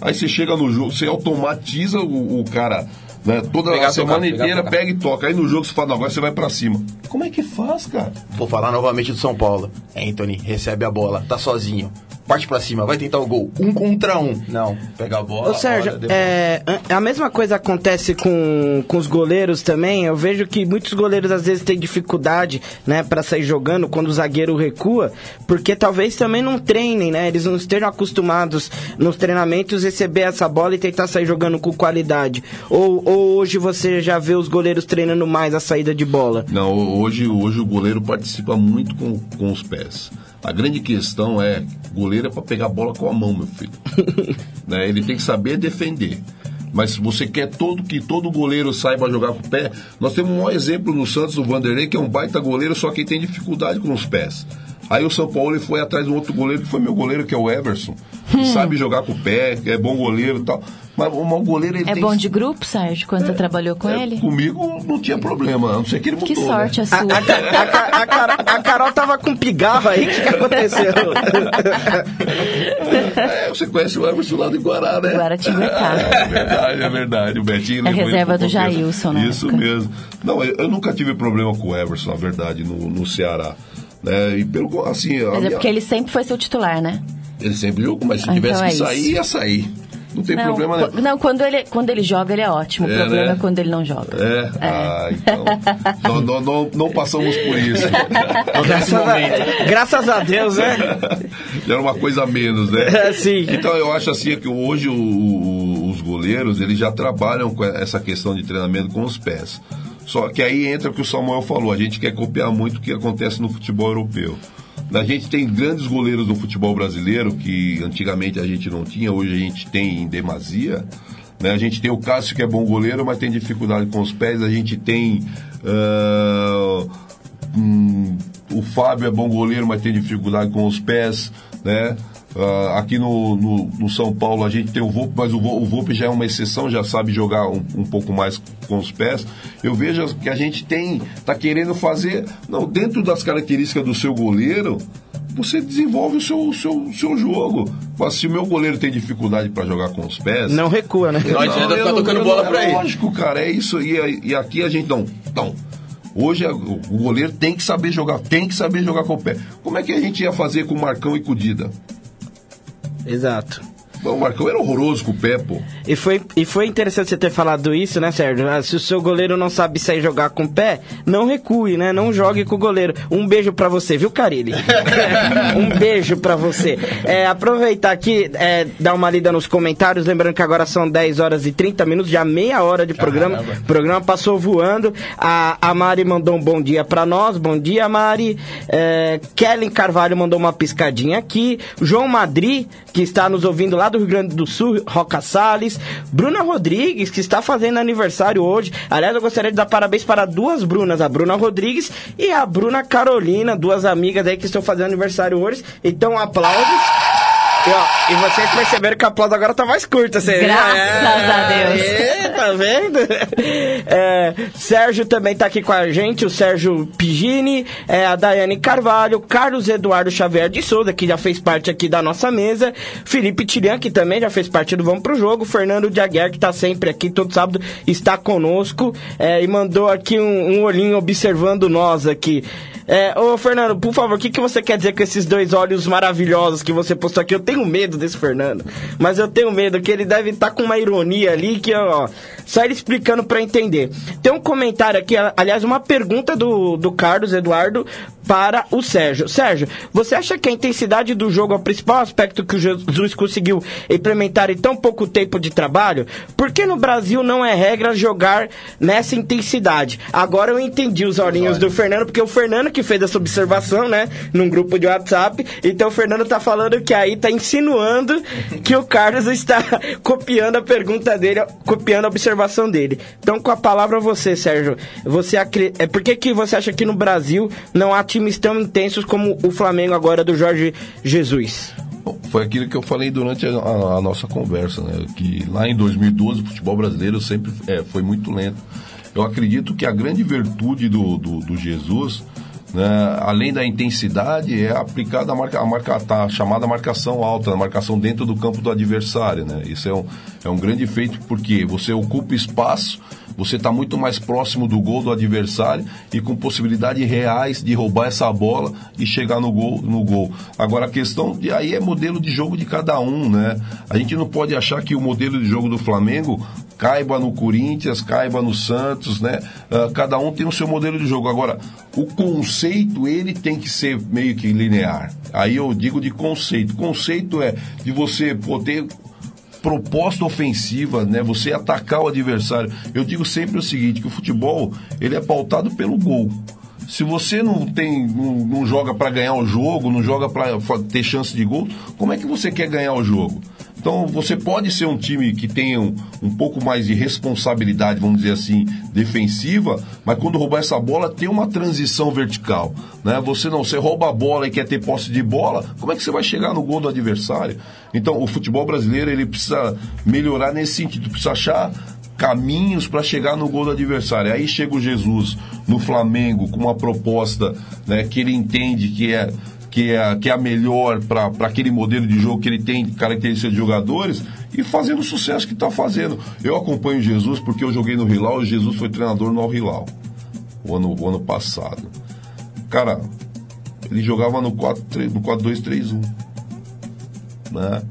[SPEAKER 8] Aí você chega no jogo, você automatiza o, o cara né, toda
[SPEAKER 6] Pegar,
[SPEAKER 8] a semana
[SPEAKER 6] tocar, pegar,
[SPEAKER 8] inteira,
[SPEAKER 6] tocar.
[SPEAKER 8] pega e toca. Aí no jogo você fala, não, agora você vai pra cima. Como é que faz, cara?
[SPEAKER 6] Vou falar novamente do São Paulo. Anthony recebe a bola, tá sozinho. Parte pra cima, vai tentar o gol. Um contra um. Não, pega a bola.
[SPEAKER 5] Ô Sérgio, é, a a mesma coisa acontece com, com os goleiros também. Eu vejo que muitos goleiros às vezes têm dificuldade, né, para sair jogando quando o zagueiro recua, porque talvez também não treinem, né? Eles não estejam acostumados nos treinamentos receber essa bola e tentar sair jogando com qualidade. Ou, ou hoje você já vê os goleiros treinando mais a saída de bola.
[SPEAKER 8] Não, hoje, hoje o goleiro participa muito com, com os pés. A grande questão é, goleiro é para pegar a bola com a mão, meu filho. (laughs) Né, Ele tem que saber defender. Mas se você quer todo que todo goleiro saiba jogar com o pé, nós temos um maior exemplo no Santos, o Vanderlei, que é um baita goleiro, só que tem dificuldade com os pés. Aí o São Paulo ele foi atrás de um outro goleiro, que foi meu goleiro, que é o Everson. que Sabe jogar com o pé, é bom goleiro e tal. Mas o mau goleiro ele
[SPEAKER 7] É
[SPEAKER 8] tem
[SPEAKER 7] bom de grupo, Sérgio, quando você trabalhou com
[SPEAKER 8] é,
[SPEAKER 7] ele?
[SPEAKER 8] Comigo não tinha problema, a não ser que ele mudou.
[SPEAKER 7] Que sorte
[SPEAKER 8] né?
[SPEAKER 7] a
[SPEAKER 5] A,
[SPEAKER 7] sua.
[SPEAKER 5] a, a, a, a Carol- a Carol tava com pigarro aí, o que, que aconteceu? (laughs)
[SPEAKER 8] É, você conhece o Emerson lá do Guará, né?
[SPEAKER 7] Guaratinguetá.
[SPEAKER 8] É verdade, é verdade. O Betinho
[SPEAKER 7] É reserva do. Jailson na
[SPEAKER 8] Isso
[SPEAKER 7] época.
[SPEAKER 8] mesmo. Não, eu, eu nunca tive problema com o Everson, na verdade, no, no Ceará. Né? E pelo assim,
[SPEAKER 7] Mas é
[SPEAKER 8] minha-
[SPEAKER 7] porque ele sempre foi seu titular, né?
[SPEAKER 8] ele sempre jogou, mas se
[SPEAKER 7] Ah,
[SPEAKER 8] tivesse
[SPEAKER 7] então é
[SPEAKER 8] que sair,
[SPEAKER 7] isso.
[SPEAKER 8] ia sair. Não tem
[SPEAKER 7] não,
[SPEAKER 8] problema nenhum.
[SPEAKER 7] qu- não quando, ele, quando ele joga, ele é ótimo. O
[SPEAKER 8] É,
[SPEAKER 7] problema
[SPEAKER 8] né?
[SPEAKER 7] é quando ele não joga.
[SPEAKER 8] É, ah, então. não, não, não, não passamos por isso. (laughs)
[SPEAKER 5] graças, a, graças a Deus, né?
[SPEAKER 8] Era uma coisa a menos, né? (laughs)
[SPEAKER 5] É, sim.
[SPEAKER 8] Então eu acho assim que hoje o- o- os goleiros eles já trabalham com essa questão de treinamento com os pés. Só que aí entra o que o Samuel falou, a gente quer copiar muito o que acontece no futebol europeu. A gente tem grandes goleiros no futebol brasileiro que antigamente a gente não tinha, hoje a gente tem em demasia. Né? A gente tem o Cássio que é bom goleiro, mas tem dificuldade com os pés. A gente tem uh, hum, o Fábio é bom goleiro, mas tem dificuldade com os pés, né? Uh, aqui no, no, no, São Paulo a gente tem o Volpe, mas o, o Volpe já é uma exceção, já sabe jogar um, um, pouco mais com os pés. Eu vejo que a gente tem, tá querendo fazer, não, dentro das características do seu goleiro, você desenvolve o seu, seu, seu jogo. Mas se o meu goleiro tem dificuldade para jogar com os pés.
[SPEAKER 5] Não recua, né?
[SPEAKER 6] Não adianta ficar tocando bola para ele.
[SPEAKER 8] Lógico, cara, é isso. E, e aqui a gente não. Não. Hoje o goleiro tem que saber jogar, tem que saber jogar com o pé. Como é que a gente ia fazer com o Marcão e com o Dida?
[SPEAKER 5] Exato.
[SPEAKER 8] O Marcão era horroroso com o pé, pô.
[SPEAKER 5] E foi, e foi interessante você ter falado isso, né, Sérgio? Ah, se o seu goleiro não sabe sair jogar com o pé, não recue, né? Não jogue com o goleiro. Um beijo para você, viu, Carilli? (laughs) um beijo para você. É, aproveitar aqui, é, dar uma lida nos comentários, lembrando que agora são 10 horas e 30 minutos, já meia hora de programa. O programa passou voando. A, a Mari mandou um bom dia para nós. Bom dia, Mari. É, Kellen Carvalho mandou uma piscadinha aqui. João Madri, que está nos ouvindo lá do Rio Grande do Sul, Roca Salles. Bruna Rodrigues, que está fazendo aniversário hoje. Aliás, eu gostaria de dar parabéns para duas Brunas, a Bruna Rodrigues e a Bruna Carolina, duas amigas aí que estão fazendo aniversário hoje. Então, aplausos. E, ó, e vocês perceberam que a aplauso agora tá mais curta. Você,
[SPEAKER 7] Graças é, a Deus.
[SPEAKER 5] É, tá vendo? É, Sérgio também tá aqui com a gente, o Sérgio Pigini, é, a Daiane Carvalho, Carlos Eduardo Xavier de Souza, que já fez parte aqui da nossa mesa, Felipe Tirian, que também já fez parte do Vamos Pro Jogo, Fernando Diaguer, que tá sempre aqui, todo sábado está conosco, é, e mandou aqui um, um olhinho observando nós aqui. É, ô Fernando, por favor, o que, que você quer dizer com esses dois olhos maravilhosos que você postou aqui? Eu tenho medo desse Fernando, mas eu tenho medo que ele deve estar tá com uma ironia ali que, ó, só ele explicando para entender. Tem um comentário aqui, aliás, uma pergunta do, do Carlos Eduardo para o Sérgio. Sérgio, você acha que a intensidade do jogo é o principal aspecto que o Jesus conseguiu implementar em tão pouco tempo de trabalho? Por que no Brasil não é regra jogar nessa intensidade? Agora eu entendi os olhinhos do Fernando, porque o Fernando que fez essa observação, né, num grupo de WhatsApp. Então o Fernando tá falando que aí tá insinuando que o Carlos está (laughs) copiando a pergunta dele, copiando a observação dele. Então com a palavra você, Sérgio, você é por que que você acha que no Brasil não há times tão intensos como o Flamengo agora do Jorge Jesus?
[SPEAKER 8] Bom, foi aquilo que eu falei durante a, a, a, nossa conversa, né? Que lá em 2012 o futebol brasileiro sempre é, foi muito lento. Eu acredito que a grande virtude do, do, do Jesus né, além da intensidade, é aplicada a, marca, a, marca, a tá, chamada marcação alta, a marcação dentro do campo do adversário. Né? Isso é um, é um grande feito porque você ocupa espaço, você está muito mais próximo do gol do adversário e com possibilidades reais de roubar essa bola e chegar no gol. No gol. Agora a questão de aí é modelo de jogo de cada um, né? A gente não pode achar que o modelo de jogo do Flamengo caiba no Corinthians, caiba no Santos, né? Uh, cada um tem o seu modelo de jogo. Agora, o conceito, ele tem que ser meio que linear. Aí eu digo de conceito. Conceito é de você poder proposta ofensiva, né? Você atacar o adversário. Eu digo sempre o seguinte, que o futebol, ele é pautado pelo gol. Se você não tem, não, não joga para ganhar o jogo, não joga para ter chance de gol, como é que você quer ganhar o jogo? Então você pode ser um time que tenha um, um, pouco mais de responsabilidade, vamos dizer assim, defensiva, mas quando roubar essa bola tem uma transição vertical. Né? Você não, você rouba a bola e quer ter posse de bola, como é que você vai chegar no gol do adversário? Então o futebol brasileiro ele precisa melhorar nesse sentido, precisa achar caminhos para chegar no gol do adversário. Aí chega o Jesus no Flamengo com uma proposta né, que ele entende que é que é, que é a melhor para aquele modelo de jogo que ele tem, características de jogadores, e fazendo o sucesso que está fazendo. Eu acompanho Jesus porque eu joguei no Hilal e Jesus foi treinador no Hilal, o ano, o ano passado. Cara, ele jogava no 4-2-3-1. Né?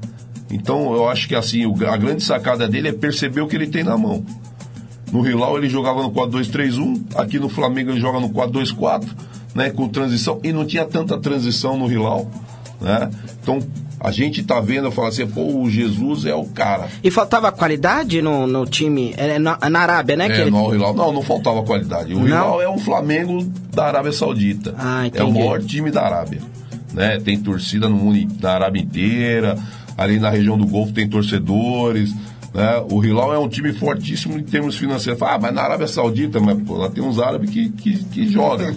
[SPEAKER 8] Então eu acho que assim, a grande sacada dele é perceber o que ele tem na mão. No Hilal ele jogava no 4-2-3-1, aqui no Flamengo ele joga no 4-2-4 né, com transição, e não tinha tanta transição no Hilal, né? Então, a gente tá vendo, eu falo assim, pô, o Jesus é o cara.
[SPEAKER 5] E faltava qualidade no, no time, é, na, na Arábia, né?
[SPEAKER 8] É,
[SPEAKER 5] que ele...
[SPEAKER 8] no Hilal, não, não faltava qualidade. O não? Hilal é um Flamengo da Arábia Saudita.
[SPEAKER 5] Ah,
[SPEAKER 8] é o maior time da Arábia, né? Tem torcida no mundo, na Arábia inteira, ali na região do Golfo tem torcedores, Né? O Hilal é um time fortíssimo em termos financeiros. Ah, mas na Arábia Saudita, mas, pô, lá tem uns árabes que, que, que jogam.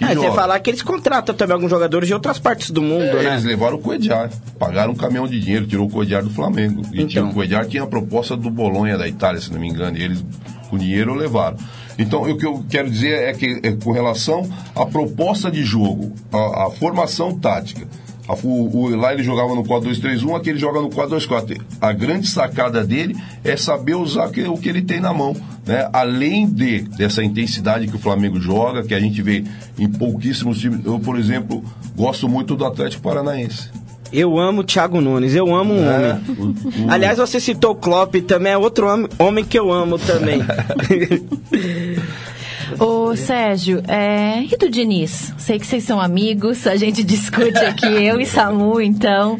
[SPEAKER 5] É, você falar que eles contratam também alguns jogadores de outras partes do mundo,
[SPEAKER 8] É,
[SPEAKER 5] né?
[SPEAKER 8] Eles levaram o Coediar, pagaram um caminhão de dinheiro, tirou o Coediar do Flamengo. E
[SPEAKER 5] Então.
[SPEAKER 8] tinha, o Coediar tinha a proposta do Bolonha da Itália, se não me engano, e eles com dinheiro levaram. Então, o que eu quero dizer é que, é, com relação à proposta de jogo, à, à formação tática, o, o, lá ele jogava no 4-2-3-1, aqui ele joga no 4-2-4. A grande sacada dele é saber usar o que ele tem na mão. Né? Além de dessa intensidade que o Flamengo joga, que a gente vê em pouquíssimos times. Eu, por exemplo, gosto muito do Atlético Paranaense.
[SPEAKER 5] Eu amo o Thiago Nunes, eu amo um
[SPEAKER 8] É,
[SPEAKER 5] homem.
[SPEAKER 8] o- o-
[SPEAKER 5] Aliás, você citou o Klopp, também é outro homem, homem que eu amo também. (laughs)
[SPEAKER 7] Ô, Sérgio, é... e do Diniz? Sei que vocês são amigos, a gente discute aqui, (laughs) eu e Samu, então.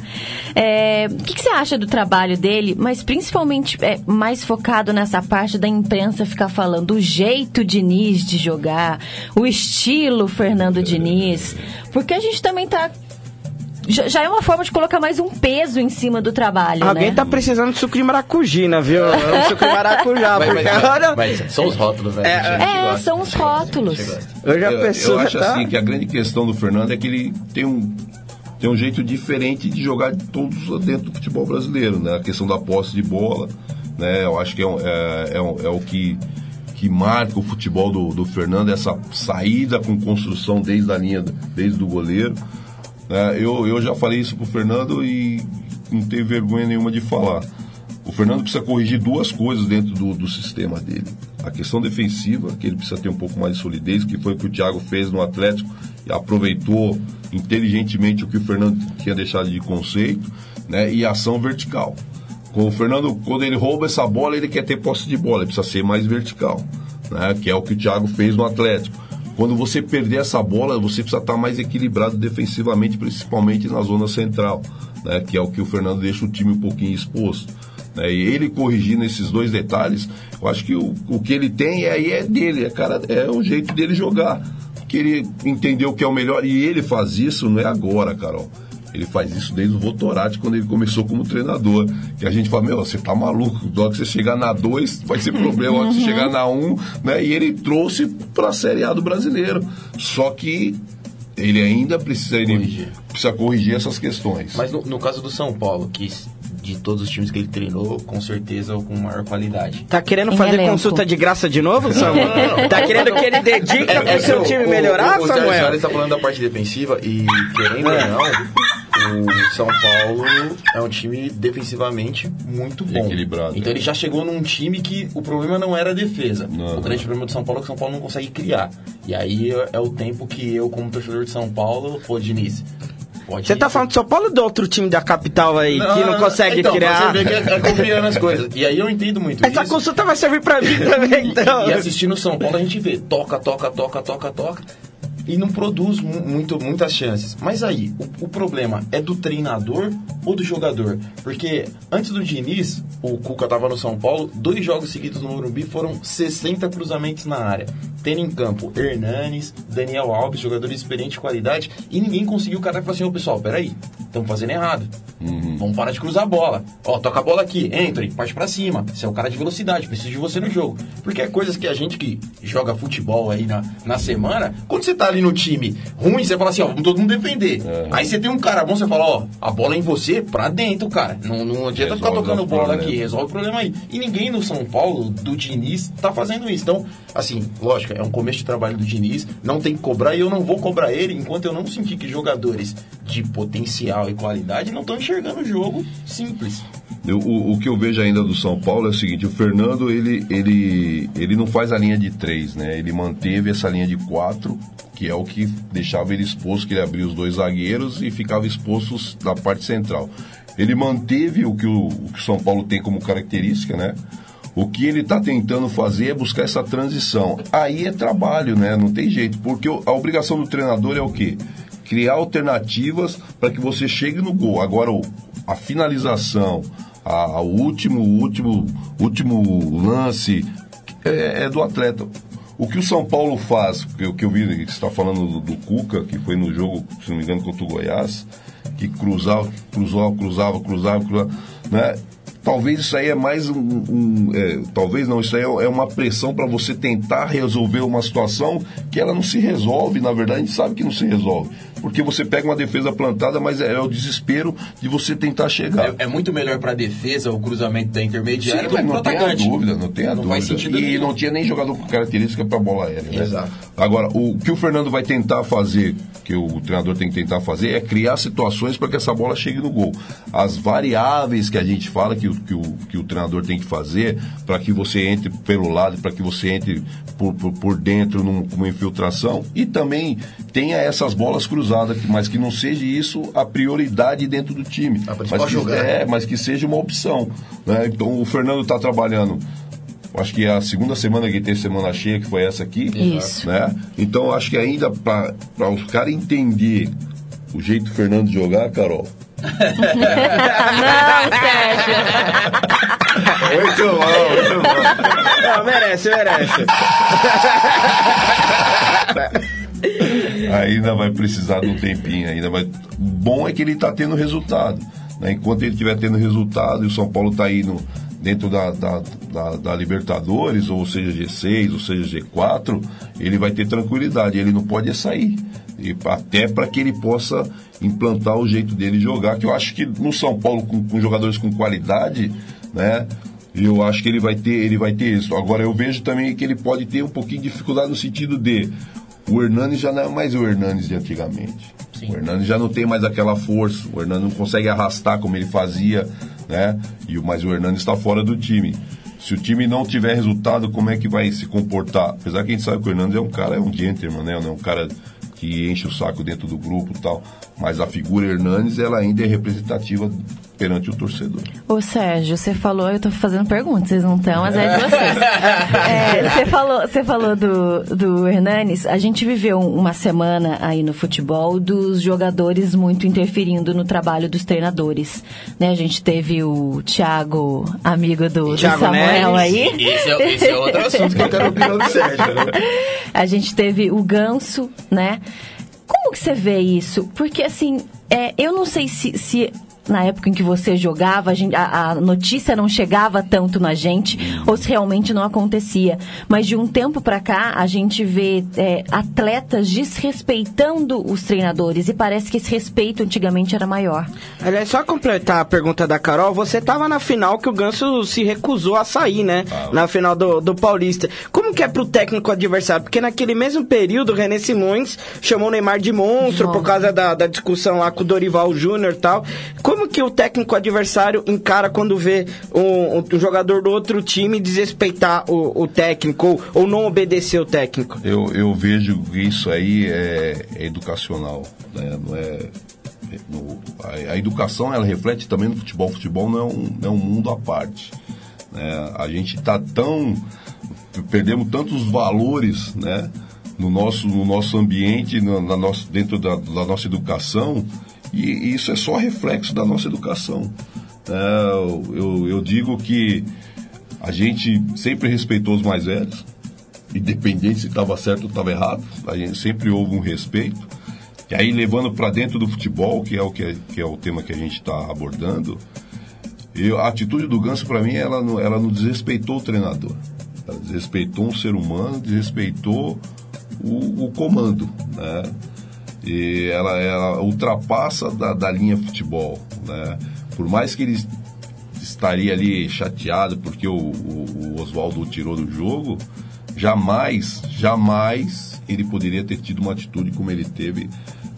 [SPEAKER 7] É, O que, que você acha do trabalho dele, mas principalmente é, mais focado nessa parte da imprensa ficar falando o jeito Diniz de jogar, o estilo Fernando Diniz, porque a gente também tá. Já, já é uma forma de colocar mais um peso em cima do trabalho,
[SPEAKER 5] Alguém
[SPEAKER 7] né?
[SPEAKER 5] tá precisando de suco de maracujina, viu? É um suco de maracujá,
[SPEAKER 6] Mas,
[SPEAKER 5] porque
[SPEAKER 6] mas-
[SPEAKER 5] agora...
[SPEAKER 6] mas são os rótulos, velho.
[SPEAKER 5] É,
[SPEAKER 7] é,
[SPEAKER 6] gosta,
[SPEAKER 7] são os rótulos.
[SPEAKER 5] Eu já
[SPEAKER 8] eu,
[SPEAKER 5] pensou,
[SPEAKER 8] eu acho
[SPEAKER 5] tá?
[SPEAKER 8] assim que a grande questão do Fernando é que ele tem um tem um jeito diferente de jogar de todos dentro do futebol brasileiro, né? A questão da posse de bola, né? Eu acho que é, um- é, é, um- é o que que marca o futebol do, do Fernando essa saída com construção desde a linha desde o goleiro. Né? Eu, eu já falei isso pro Fernando e não tenho vergonha nenhuma de falar. O Fernando precisa corrigir duas coisas dentro do, do sistema dele. A questão defensiva, que ele precisa ter um pouco mais de solidez, que foi o que o Thiago fez no Atlético e aproveitou inteligentemente o que o Fernando tinha deixado de conceito, né? E ação vertical. Com o Fernando, quando ele rouba essa bola, ele quer ter posse de bola, ele precisa ser mais vertical, né? Que é o que o Thiago fez no Atlético. Quando você perder essa bola, você precisa estar mais equilibrado defensivamente, principalmente na zona central, né? Que é o que o Fernando deixa o time um pouquinho exposto. né? E ele corrigindo esses dois detalhes, eu acho que o, o que ele tem aí é dele, é, cara, é o jeito dele jogar. Que ele entendeu que é o melhor, e ele faz isso não é agora, Carol. Ele faz isso desde o Votorati, quando ele começou como treinador. Que a gente fala, meu, você tá maluco. Na hora que você chegar na 2, vai ser problema. Na hora que você chegar na 1, um, né? E ele trouxe para a Série A do brasileiro. Só que ele ainda precisa ele
[SPEAKER 6] Corrigir.
[SPEAKER 8] precisa corrigir essas questões.
[SPEAKER 6] Mas no, no caso do São Paulo, que de todos os times que ele treinou, com certeza é o com maior qualidade.
[SPEAKER 5] Tá querendo
[SPEAKER 7] Em
[SPEAKER 5] fazer
[SPEAKER 7] elenco.
[SPEAKER 5] consulta de graça de novo, Samuel? Tá querendo que ele dedique pro seu
[SPEAKER 6] que
[SPEAKER 5] time
[SPEAKER 6] o-
[SPEAKER 5] melhorar,
[SPEAKER 6] o, o,
[SPEAKER 5] Samuel?
[SPEAKER 6] Soares tá falando da parte defensiva e, querendo
[SPEAKER 5] É.
[SPEAKER 6] ou não, o São Paulo é um time defensivamente muito bom.
[SPEAKER 8] Equilibrado.
[SPEAKER 6] Então ele já chegou num time que o problema não era a defesa.
[SPEAKER 8] Não.
[SPEAKER 6] O grande problema do São Paulo é que o São Paulo não consegue criar. E aí é, é o tempo que eu, como torcedor de São Paulo, pô, Diniz. Pode
[SPEAKER 5] Você tá falando de São Paulo ou do outro time da capital aí, que não consegue
[SPEAKER 6] então,
[SPEAKER 5] criar?
[SPEAKER 6] Você ver que é, é copiando as coisas. E aí eu entendo muito
[SPEAKER 5] Essa
[SPEAKER 6] isso.
[SPEAKER 5] consulta vai servir pra mim também, então.
[SPEAKER 6] E assistindo o São Paulo a gente vê, toca, toca, toca, toca, toca. E não produz mu- muito, muitas chances. Mas aí, o, o problema é do treinador ou do jogador? Porque antes do Diniz, o Cuca tava no São Paulo, dois jogos seguidos no Morumbi foram 60 cruzamentos na área. Tendo em campo Hernanes, Daniel Alves, jogadores de experiente qualidade, e ninguém conseguiu o cara falar assim, ô pessoal, peraí, estamos fazendo errado. Vamos parar de cruzar a bola. Ó, toca a bola aqui, entre, parte pra cima. Você é o cara de velocidade, preciso de você no jogo. Porque é coisas que a gente que joga futebol aí na, na semana, quando você tá ali no time ruim, você fala assim, ó, vamos todo mundo defender. Aí você tem um cara bom, você fala, ó, a bola é em você, pra dentro, cara. Não, não adianta ficar
[SPEAKER 8] Resolve
[SPEAKER 6] tocando
[SPEAKER 8] o
[SPEAKER 6] bola
[SPEAKER 8] problema.
[SPEAKER 6] aqui, resolve o problema aí. E ninguém no São Paulo, do Diniz, tá fazendo isso. Então, assim, lógico, é um começo de trabalho do Diniz, não tem que cobrar e eu não vou cobrar ele enquanto eu não sentir que jogadores de potencial e qualidade não estão enxergando o jogo simples.
[SPEAKER 8] Eu- o, o que eu vejo ainda do São Paulo é o seguinte, o Fernando ele, ele, ele não faz a linha de três, né? Ele manteve essa linha de quatro, que é o que deixava ele exposto, que ele abria os dois zagueiros e ficava exposto na parte central. Ele manteve o que o, o que São Paulo tem como característica, né? O que ele está tentando fazer é buscar essa transição. Aí é trabalho, né? Não tem jeito, porque a obrigação do treinador é o quê? Criar alternativas para que você chegue no gol. Agora, a finalização, a, último, último, último lance é, é do atleta. O que o São Paulo faz, o que eu vi, está falando do, do Cuca, que foi no jogo, se não me engano, contra o Goiás, que cruzava, cruzava, cruzava, cruzava, cruzava, né? talvez isso aí é mais um. um- é, talvez não, isso aí é, é uma pressão para você tentar resolver uma situação que ela não se resolve, na verdade, a gente sabe que não se resolve. Porque você pega uma defesa plantada, mas é, é o desespero de você tentar chegar.
[SPEAKER 6] É, é muito melhor pra defesa o cruzamento da intermediária
[SPEAKER 8] Sim, não tem a dúvida, não tem a
[SPEAKER 6] Não
[SPEAKER 8] dúvida. e não tinha nem jogador com característica para bola aérea. Né?
[SPEAKER 6] Exato.
[SPEAKER 8] Agora, o que o Fernando vai tentar fazer, que o treinador tem que tentar fazer, é criar situações para que essa bola chegue no gol. As variáveis que a gente fala que o, que o, que o treinador tem que fazer para que você entre pelo lado, para que você entre por, por, por dentro num- numa infiltração e também tenha essas bolas cruzadas, que- mas que não seja isso a prioridade dentro do time.
[SPEAKER 6] A principal
[SPEAKER 8] mas que,
[SPEAKER 6] jogada.
[SPEAKER 8] é, mas que seja uma opção. Né? Então o Fernando está trabalhando. Acho que é a segunda semana que teve semana cheia, que foi essa aqui.
[SPEAKER 7] Isso.
[SPEAKER 8] Né? Então acho que ainda para os caras entender o jeito do Fernando jogar, Carol. (laughs)
[SPEAKER 7] Não, Sérgio.
[SPEAKER 8] Muito bom, muito bom.
[SPEAKER 5] Não, merece, merece. (laughs)
[SPEAKER 8] ainda vai precisar de um tempinho ainda, mas bom é que ele está tendo resultado. né? Enquanto ele estiver tendo resultado e o São Paulo está indo dentro da, da, da- da Libertadores, ou seja G6, ou seja G4, ele vai ter tranquilidade, ele não pode é sair. E até para que ele possa implantar o jeito dele jogar, que eu acho que no São Paulo, com, com jogadores com qualidade, né? Eu acho que ele vai ter, ele vai ter isso. Agora eu vejo também que ele pode ter um pouquinho de dificuldade no sentido de o Hernanes já não é mais o Hernanes de antigamente. O Hernanes já não tem mais aquela força, o Hernanes não consegue arrastar como ele fazia, né? E, o- mas o Hernanes está fora do time. Se o time não tiver resultado, como é que vai se comportar? Apesar que a gente sabe que o Hernandes é um cara, é um gentleman, né? É um cara que enche o saco dentro do grupo e tal. Mas a figura Hernandes, ela ainda é representativa perante o torcedor.
[SPEAKER 7] Ô Sérgio, você falou, eu tô fazendo perguntas, vocês não estão, mas é de vocês. (laughs) É, você falou, você falou do, do Hernanes, a gente viveu uma semana aí no futebol dos jogadores muito interferindo no trabalho dos treinadores. Né? A gente teve o Thiago, amigo do, do
[SPEAKER 5] Thiago
[SPEAKER 7] Samuel
[SPEAKER 5] Neres.
[SPEAKER 7] aí.
[SPEAKER 6] Esse é, esse é outro assunto que eu quero a opinião do Sérgio. né? (laughs)
[SPEAKER 7] A gente teve o Ganso, né? Como que você vê isso? Porque, assim, é, eu não sei se, se na época em que você jogava, a, gente- a- a notícia não chegava tanto na gente, ou se realmente não acontecia. Mas de um tempo pra cá, a gente vê é, atletas desrespeitando os treinadores, e parece que esse respeito antigamente era maior.
[SPEAKER 5] Aliás, só completar a pergunta da Carol, você tava na final que o Ganso se recusou a sair, né? Na final do, do Paulista. Como que é pro técnico adversário? Porque naquele mesmo período, o René Simões chamou o Neymar de monstro por causa da, da discussão lá com o Dorival Júnior e tal. Como que o técnico adversário encara quando vê um, um jogador do outro time desrespeitar o, o técnico ou, ou não obedecer o técnico?
[SPEAKER 8] Eu, eu vejo isso aí é, é educacional, né? Não é, no- a, a educação ela reflete também no futebol. O futebol não é um, não é um mundo à parte. né? A gente está tão perdemos tantos valores, né? No nosso, no nosso ambiente, no, na nosso, dentro da, da nossa educação, e, isso é só reflexo da nossa educação. É, eu, eu digo que a gente sempre respeitou os mais velhos, independente se estava certo ou estava errado, a gente sempre houve um respeito. E aí levando para dentro do futebol, que é o que é, que é o tema que a gente está abordando, eu, a atitude do Ganso para mim ela não, ela não desrespeitou o treinador, ela desrespeitou um ser humano, desrespeitou o, o comando, né? E ela, ela ultrapassa da, da linha futebol, né? Por mais que ele estaria ali chateado porque o, o, o Oswaldo o tirou do jogo, jamais, jamais ele poderia ter tido uma atitude como ele teve,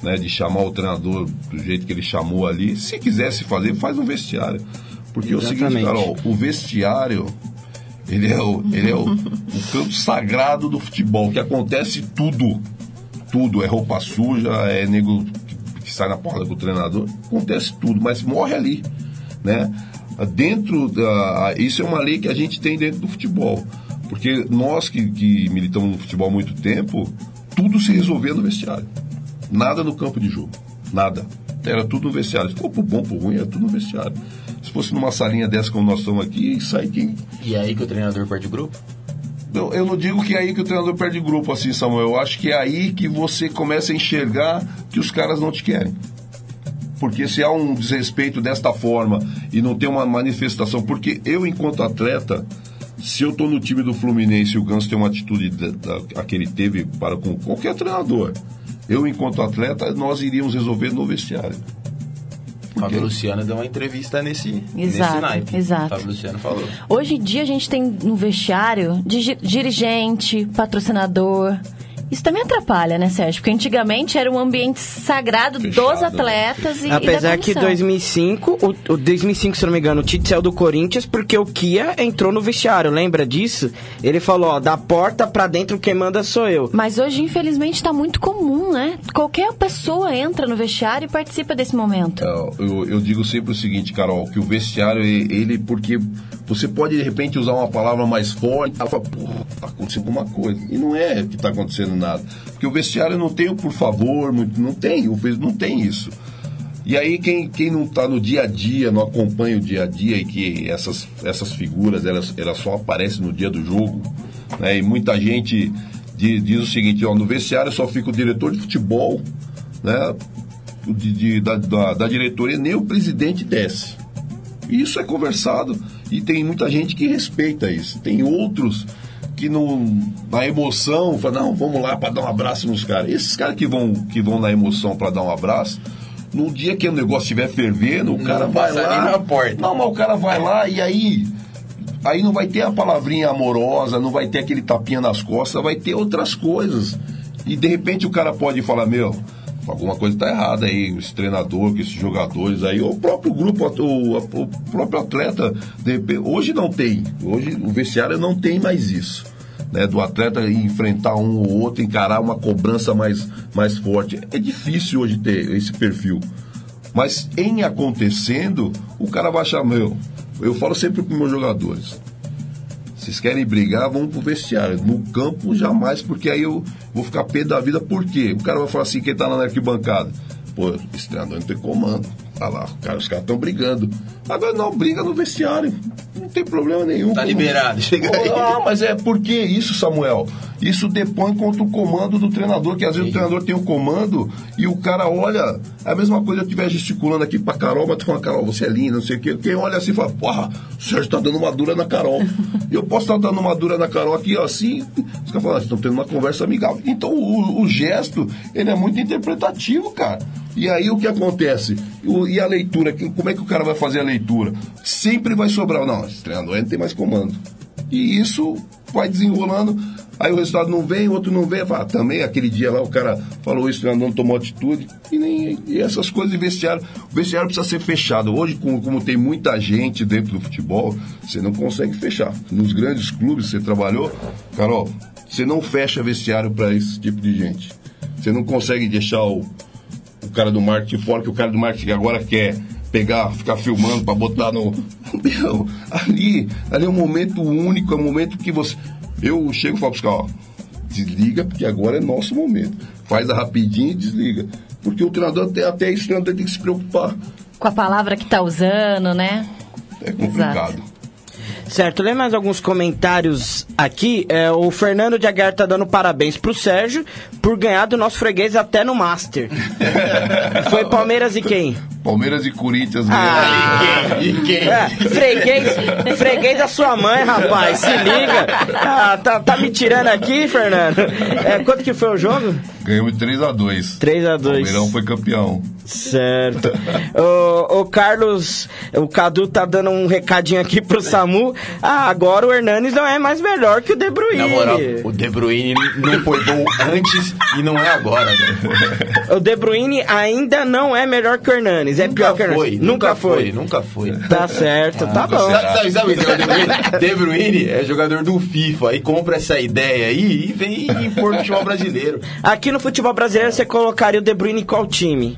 [SPEAKER 8] né, de chamar o treinador do jeito que ele chamou ali. Se quisesse fazer, faz no vestiário. Porque é o seguinte,
[SPEAKER 5] Exatamente.
[SPEAKER 8] Carol, o vestiário, ele é o, ele é o, o campo sagrado do futebol, que acontece tudo. Tudo, é roupa suja, é nego que, que sai na porrada com o treinador, acontece tudo, mas morre ali, né? Dentro da, isso é uma lei que a gente tem dentro do futebol, porque nós que, que militamos no futebol há muito tempo, tudo se resolvia no vestiário, nada no campo de jogo, nada. Era tudo no vestiário. For por bom, por ruim, era tudo no vestiário. Se fosse numa salinha dessa como nós estamos aqui, sai quem,
[SPEAKER 6] E é aí que o treinador perde o grupo?
[SPEAKER 8] Eu, eu não digo que é aí que o treinador perde grupo, assim, Samuel. Eu acho que é aí que você começa a enxergar que os caras não te querem. Porque se há um desrespeito desta forma e não tem uma manifestação, porque eu, enquanto atleta, se eu estou no time do Fluminense e o Ganso tem uma atitude da, da, a que ele teve para com qualquer treinador, eu, enquanto atleta, nós iríamos resolver no vestiário.
[SPEAKER 6] Fábio Luciano deu uma entrevista nesse,
[SPEAKER 7] Exato,
[SPEAKER 6] nesse naipe.
[SPEAKER 7] exato.
[SPEAKER 6] Fábio Luciano falou.
[SPEAKER 7] Hoje em dia a gente tem no vestiário di- dirigente, patrocinador. Isso também atrapalha, né, Sérgio? Porque antigamente era um ambiente sagrado dos
[SPEAKER 8] Fechado, né?
[SPEAKER 7] atletas e,
[SPEAKER 5] Apesar
[SPEAKER 7] e da
[SPEAKER 5] que
[SPEAKER 7] comissão.
[SPEAKER 5] 2005, o, o 2005, se não me engano, o Tite saiu do Corinthians porque o Kia entrou no vestiário, lembra disso? Ele falou, ó, da porta pra dentro quem manda sou eu.
[SPEAKER 7] Mas hoje, infelizmente, está muito comum, né? Qualquer pessoa entra no vestiário e participa desse momento.
[SPEAKER 8] É, Eu, eu digo sempre o seguinte, Carol, que o vestiário, ele, porque você pode de repente usar uma palavra mais forte, ela fala, porra, tá acontecendo alguma coisa. E não é que tá acontecendo nada. Porque o vestiário não tem o por favor, não tem, não tem isso. E aí quem, quem não está no dia a dia, não acompanha o dia a dia e que essas, essas figuras elas, elas só aparecem no dia do jogo, né? E muita gente di- diz, o seguinte, ó, no vestiário só fica o diretor de futebol, né? de- de- da, da, da diretoria, nem o presidente desce. Isso é conversado e tem muita gente que respeita isso. Tem outros que não, na emoção falam, não, vamos lá para dar um abraço nos caras. Esses caras que vão, que vão na emoção para dar um abraço, no dia que o negócio estiver fervendo, o cara vai lá.
[SPEAKER 6] na porta.
[SPEAKER 8] Não, mas o cara vai lá e aí. Aí não vai ter a palavrinha amorosa, não vai ter aquele tapinha nas costas, vai ter outras coisas. E de repente o cara pode falar, meu, alguma coisa está errada aí, esse treinador, esses jogadores aí, ou o próprio grupo, o, o próprio atleta, de hoje não tem, hoje o vestiário não tem mais isso. Né, do atleta enfrentar um ou outro, encarar uma cobrança mais, mais forte. É difícil hoje ter esse perfil. Mas em acontecendo, o cara vai achar, meu, eu falo sempre para meus jogadores, vocês querem brigar, vão pro vestiário. No campo, jamais, porque aí eu vou ficar pé da vida. Por quê? O cara vai falar assim, quem tá lá na arquibancada? Pô, esse treinador não tem comando. Tá lá, cara, os caras estão brigando. Agora não, briga no vestiário. Não tem problema nenhum.
[SPEAKER 6] Tá liberado, chega aí.
[SPEAKER 8] Ah, mas é porque isso, Samuel? Isso depõe contra o comando do treinador, que às vezes o treinador tem o comando e o cara olha. É a mesma coisa eu estiver gesticulando aqui pra Carol, mas tu fala, Carol, você é linda, não sei o quê. Quem olha assim fala, porra, o Sérgio tá dando uma dura na Carol. (laughs) Eu posso estar dando uma dura na Carol aqui, ó, assim. Os caras falam, "Ah, estão tendo uma conversa amigável. Então o, o gesto, ele é muito interpretativo, cara. E aí o que acontece? O- e a leitura? Como é que o cara vai fazer a leitura? Sempre vai sobrar. Não, esse treinador não tem mais comando. E isso vai desenrolando. Aí o resultado não vem, o outro não vem. Fala, "Ah, também aquele dia lá o cara falou isso, treinador não tomou atitude. E, nem, e essas coisas de vestiário. O vestiário precisa ser fechado. Hoje, como, como tem muita gente dentro do futebol, você não consegue fechar. Nos grandes clubes você trabalhou, Carol, você não fecha vestiário para esse tipo de gente. Você não consegue deixar o, o cara do marketing fora, que o cara do marketing agora quer pegar, ficar filmando para botar no. Meu, ali, ali é um momento único, é um momento que você. Eu chego e falo pros caras, ó, desliga, porque agora é nosso momento. Faz a rapidinho e desliga. Porque o treinador, até, até isso, o treinador tem que se preocupar.
[SPEAKER 7] Com a palavra que tá usando, né?
[SPEAKER 8] É complicado.
[SPEAKER 5] Certo, lê mais alguns comentários aqui. É, o Fernando de Aguiar tá dando parabéns pro Sérgio por ganhar do nosso freguês até no Master. (laughs) Foi Palmeiras e quem?
[SPEAKER 8] Palmeiras e Corinthians
[SPEAKER 5] Ah,
[SPEAKER 6] E quem?
[SPEAKER 5] É, freguês, freguês da sua mãe, rapaz, se liga. Ah, tá, tá me tirando aqui, Fernando? É, quanto que foi o jogo?
[SPEAKER 8] Ganhamos 3x2.
[SPEAKER 5] 3 a 2
[SPEAKER 8] Palmeirão foi campeão.
[SPEAKER 5] Certo. o, o Carlos, o Cadu tá dando um recadinho aqui pro Samu. Ah, agora o Hernanes não é mais melhor que o De Bruyne.
[SPEAKER 6] Na moral, o De Bruyne não foi bom antes e não é agora, velho.
[SPEAKER 5] O De Bruyne ainda não é melhor que o Hernanes. É pior que
[SPEAKER 6] foi,
[SPEAKER 5] Nunca foi.
[SPEAKER 6] Nunca foi.
[SPEAKER 5] Tá certo, tá bom.
[SPEAKER 6] Sabe, sabe, sabe o que é o De Bruyne? De Bruyne é jogador do FIFA e compra essa ideia aí e vem impor no futebol brasileiro.
[SPEAKER 5] Aqui no futebol brasileiro você colocaria o De Bruyne em qual time?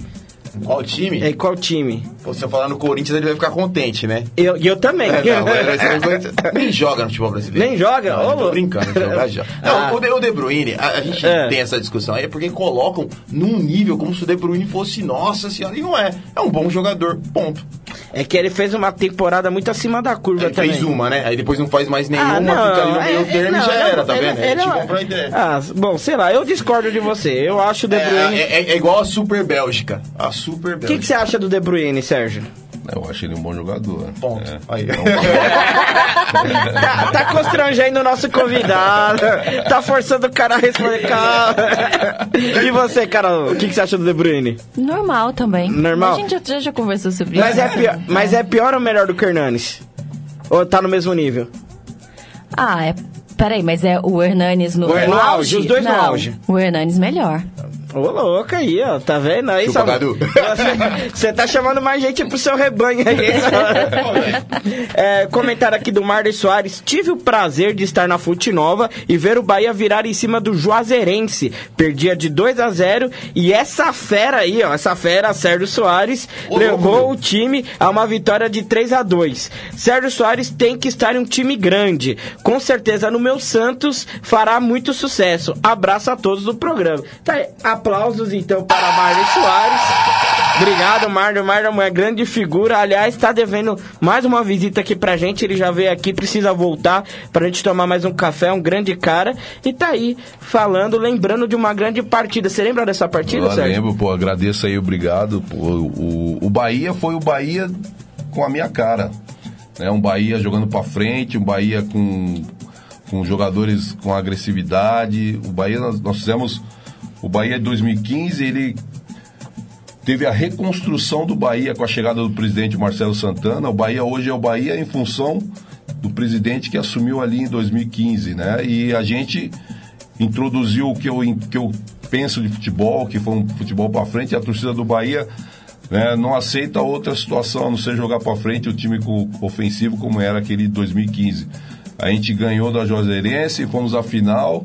[SPEAKER 6] Qual time?
[SPEAKER 5] É, qual time?
[SPEAKER 6] Pô, se eu falar no Corinthians, ele vai ficar contente, né?
[SPEAKER 5] Eu, e eu também.
[SPEAKER 6] É, não, (laughs) nem joga no futebol brasileiro.
[SPEAKER 5] Nem joga?
[SPEAKER 6] Não, tô brincando, jogar joga. Não,
[SPEAKER 5] Ah.
[SPEAKER 6] o, de, Bruyne, a, a gente
[SPEAKER 5] É.
[SPEAKER 6] tem essa discussão aí porque colocam num nível como se o De Bruyne fosse, nossa senhora, e não é. É um bom jogador, ponto.
[SPEAKER 5] É que ele fez uma temporada muito acima da curva
[SPEAKER 6] Ele
[SPEAKER 5] também.
[SPEAKER 6] fez uma, né? Aí depois não faz mais nenhuma,
[SPEAKER 5] Ah, não,
[SPEAKER 6] fica ali no
[SPEAKER 5] é-
[SPEAKER 6] meio
[SPEAKER 5] é-
[SPEAKER 6] termo e já
[SPEAKER 5] é-
[SPEAKER 6] era, tá
[SPEAKER 5] ele-
[SPEAKER 6] vendo?
[SPEAKER 5] ele
[SPEAKER 6] Ele
[SPEAKER 5] é-
[SPEAKER 6] a ideia.
[SPEAKER 5] Ah, bom, sei lá, eu discordo de você. Eu acho o De Bruyne.
[SPEAKER 6] É, é- é igual a Super Bélgica. A Super
[SPEAKER 5] O que,
[SPEAKER 6] Bélgica.
[SPEAKER 5] que você acha do De Bruyne, Sérgio?
[SPEAKER 8] Eu acho ele um bom jogador.
[SPEAKER 6] Ponto.
[SPEAKER 8] É.
[SPEAKER 6] Aí.
[SPEAKER 5] Tá, tá constrangendo o nosso convidado. Tá forçando o cara a responder. Calma. E você, Carol, o que, que você acha do De Bruyne?
[SPEAKER 7] Normal também.
[SPEAKER 5] Normal?
[SPEAKER 7] A gente já, já, já conversou sobre
[SPEAKER 5] Mas
[SPEAKER 7] isso.
[SPEAKER 5] é, pior, mas é pior ou melhor do que o Hernanes? Ou tá no mesmo nível?
[SPEAKER 7] Ah, é. Peraí, mas é o Hernanes no,
[SPEAKER 5] O no auge, os dois no
[SPEAKER 7] Não,
[SPEAKER 5] auge.
[SPEAKER 7] O Hernanes melhor.
[SPEAKER 5] Ô, louco aí, ó, tá vendo aí?
[SPEAKER 6] Chupa. (laughs)
[SPEAKER 5] Você- Você tá chamando mais gente pro seu rebanho aí. (laughs) é, comentário aqui do Marley Soares. Tive o prazer de estar na Fute Nova e ver o Bahia virar em cima do Juazeirense. Perdia de 2 a 0 e essa fera aí, ó, essa fera, Sérgio Soares,
[SPEAKER 6] Ô,
[SPEAKER 5] levou
[SPEAKER 6] louco,
[SPEAKER 5] o time a uma vitória de 3 a 2 Sérgio Soares tem que estar em um time grande. Com certeza no meu Santos fará muito sucesso. Abraço a todos do programa. Tá aí, aplausos então para Marlon Soares. Obrigado, Marlon. Marlon é uma grande figura. Aliás, está devendo mais uma visita aqui pra gente. Ele já veio aqui, precisa voltar pra gente tomar mais um café. Um grande cara. E tá aí falando, lembrando de uma grande partida. Você lembra dessa partida,
[SPEAKER 8] Eu
[SPEAKER 5] Sérgio?
[SPEAKER 8] lembro, pô, agradeço aí, obrigado. Pô, o, o Bahia foi o Bahia com a minha cara. Né? Um Bahia jogando pra frente, um Bahia com, com jogadores com agressividade. O Bahia, nós, nós fizemos. O Bahia de 2015, ele teve a reconstrução do Bahia com a chegada do presidente Marcelo Santana. O Bahia hoje é o Bahia em função do presidente que assumiu ali em 2015, né? E a gente introduziu o que eu, que eu penso de futebol, que foi um futebol para frente, e a torcida do Bahia né, não aceita outra situação, a não ser jogar para frente o time ofensivo como era aquele de 2015. A gente ganhou da Juazeirense, fomos à final,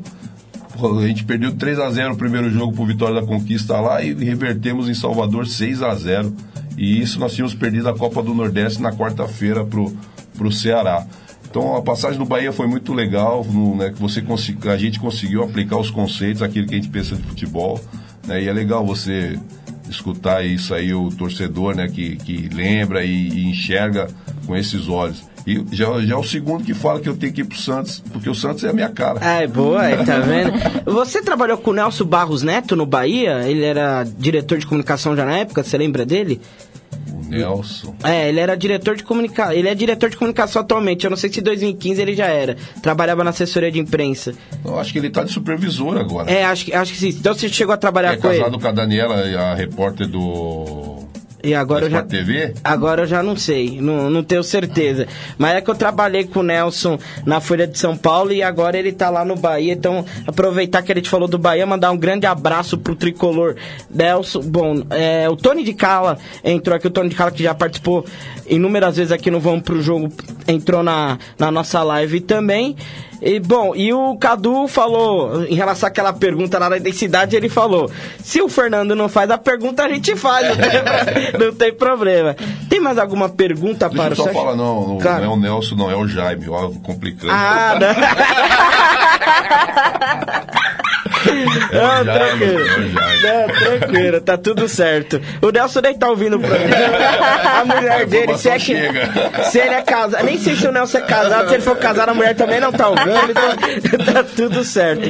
[SPEAKER 8] a gente perdeu 3 a 0 o primeiro jogo por Vitória da Conquista lá e revertemos em Salvador 6 a 0 E isso nós tínhamos perdido a Copa do Nordeste na quarta-feira pro, pro Ceará. Então a passagem do Bahia foi muito legal, né, que você a gente conseguiu aplicar os conceitos, aquilo que a gente pensa de futebol, né, e é legal você escutar isso aí, o torcedor, né, que, que lembra e, e enxerga com esses olhos. E já, já é o segundo que fala que eu tenho que ir pro Santos, porque o Santos é a minha cara.
[SPEAKER 5] Ai, boa, tá vendo? Você trabalhou com o Nelson Barros Neto no Bahia? Ele era diretor de comunicação já na época, você lembra dele?
[SPEAKER 8] O Nelson.
[SPEAKER 5] É, ele era diretor de comunicação. Ele é diretor de comunicação atualmente. Eu não sei se em 2015 ele já era. Trabalhava na assessoria de imprensa.
[SPEAKER 8] Eu acho que ele tá de supervisor agora.
[SPEAKER 5] É, acho, que- acho que sim. Então você chegou a trabalhar
[SPEAKER 8] É
[SPEAKER 5] com ele.
[SPEAKER 8] casado com a Daniela, a repórter do.
[SPEAKER 5] E agora eu já.
[SPEAKER 8] TV?
[SPEAKER 5] Agora eu já não sei, não, não tenho certeza. Mas é que eu trabalhei com o Nelson na Folha de São Paulo e agora ele tá lá no Bahia. Então, aproveitar que ele te falou do Bahia, mandar um grande abraço pro tricolor Nelson. Bom, é, o Tony de Cala entrou aqui, o Tony de Cala que já participou inúmeras vezes aqui no Vamos Pro Jogo, entrou na, na nossa live também. E, bom, e o Cadu falou, em relação àquela pergunta lá da identidade, ele falou: se o Fernando não faz a pergunta, a gente faz, não tem, (laughs) não tem problema. Tem mais alguma pergunta
[SPEAKER 8] Deixa
[SPEAKER 5] para o
[SPEAKER 8] só falar, não, não,
[SPEAKER 5] Claro.
[SPEAKER 8] não é o Nelson, não, é o Jaime, ó, complicando.
[SPEAKER 5] Ah, não. (laughs)
[SPEAKER 8] É o
[SPEAKER 5] Não,
[SPEAKER 8] Jaime,
[SPEAKER 5] tranquilo.
[SPEAKER 8] é o.
[SPEAKER 5] Não, tranquilo, tá tudo certo. O Nelson nem tá ouvindo o programa. A mulher dele, se é que.
[SPEAKER 8] chega.
[SPEAKER 5] Se ele é casado. Nem sei se o Nelson é casado, se ele for casado, a mulher também não tá ouvindo. Então (laughs) tá tudo certo.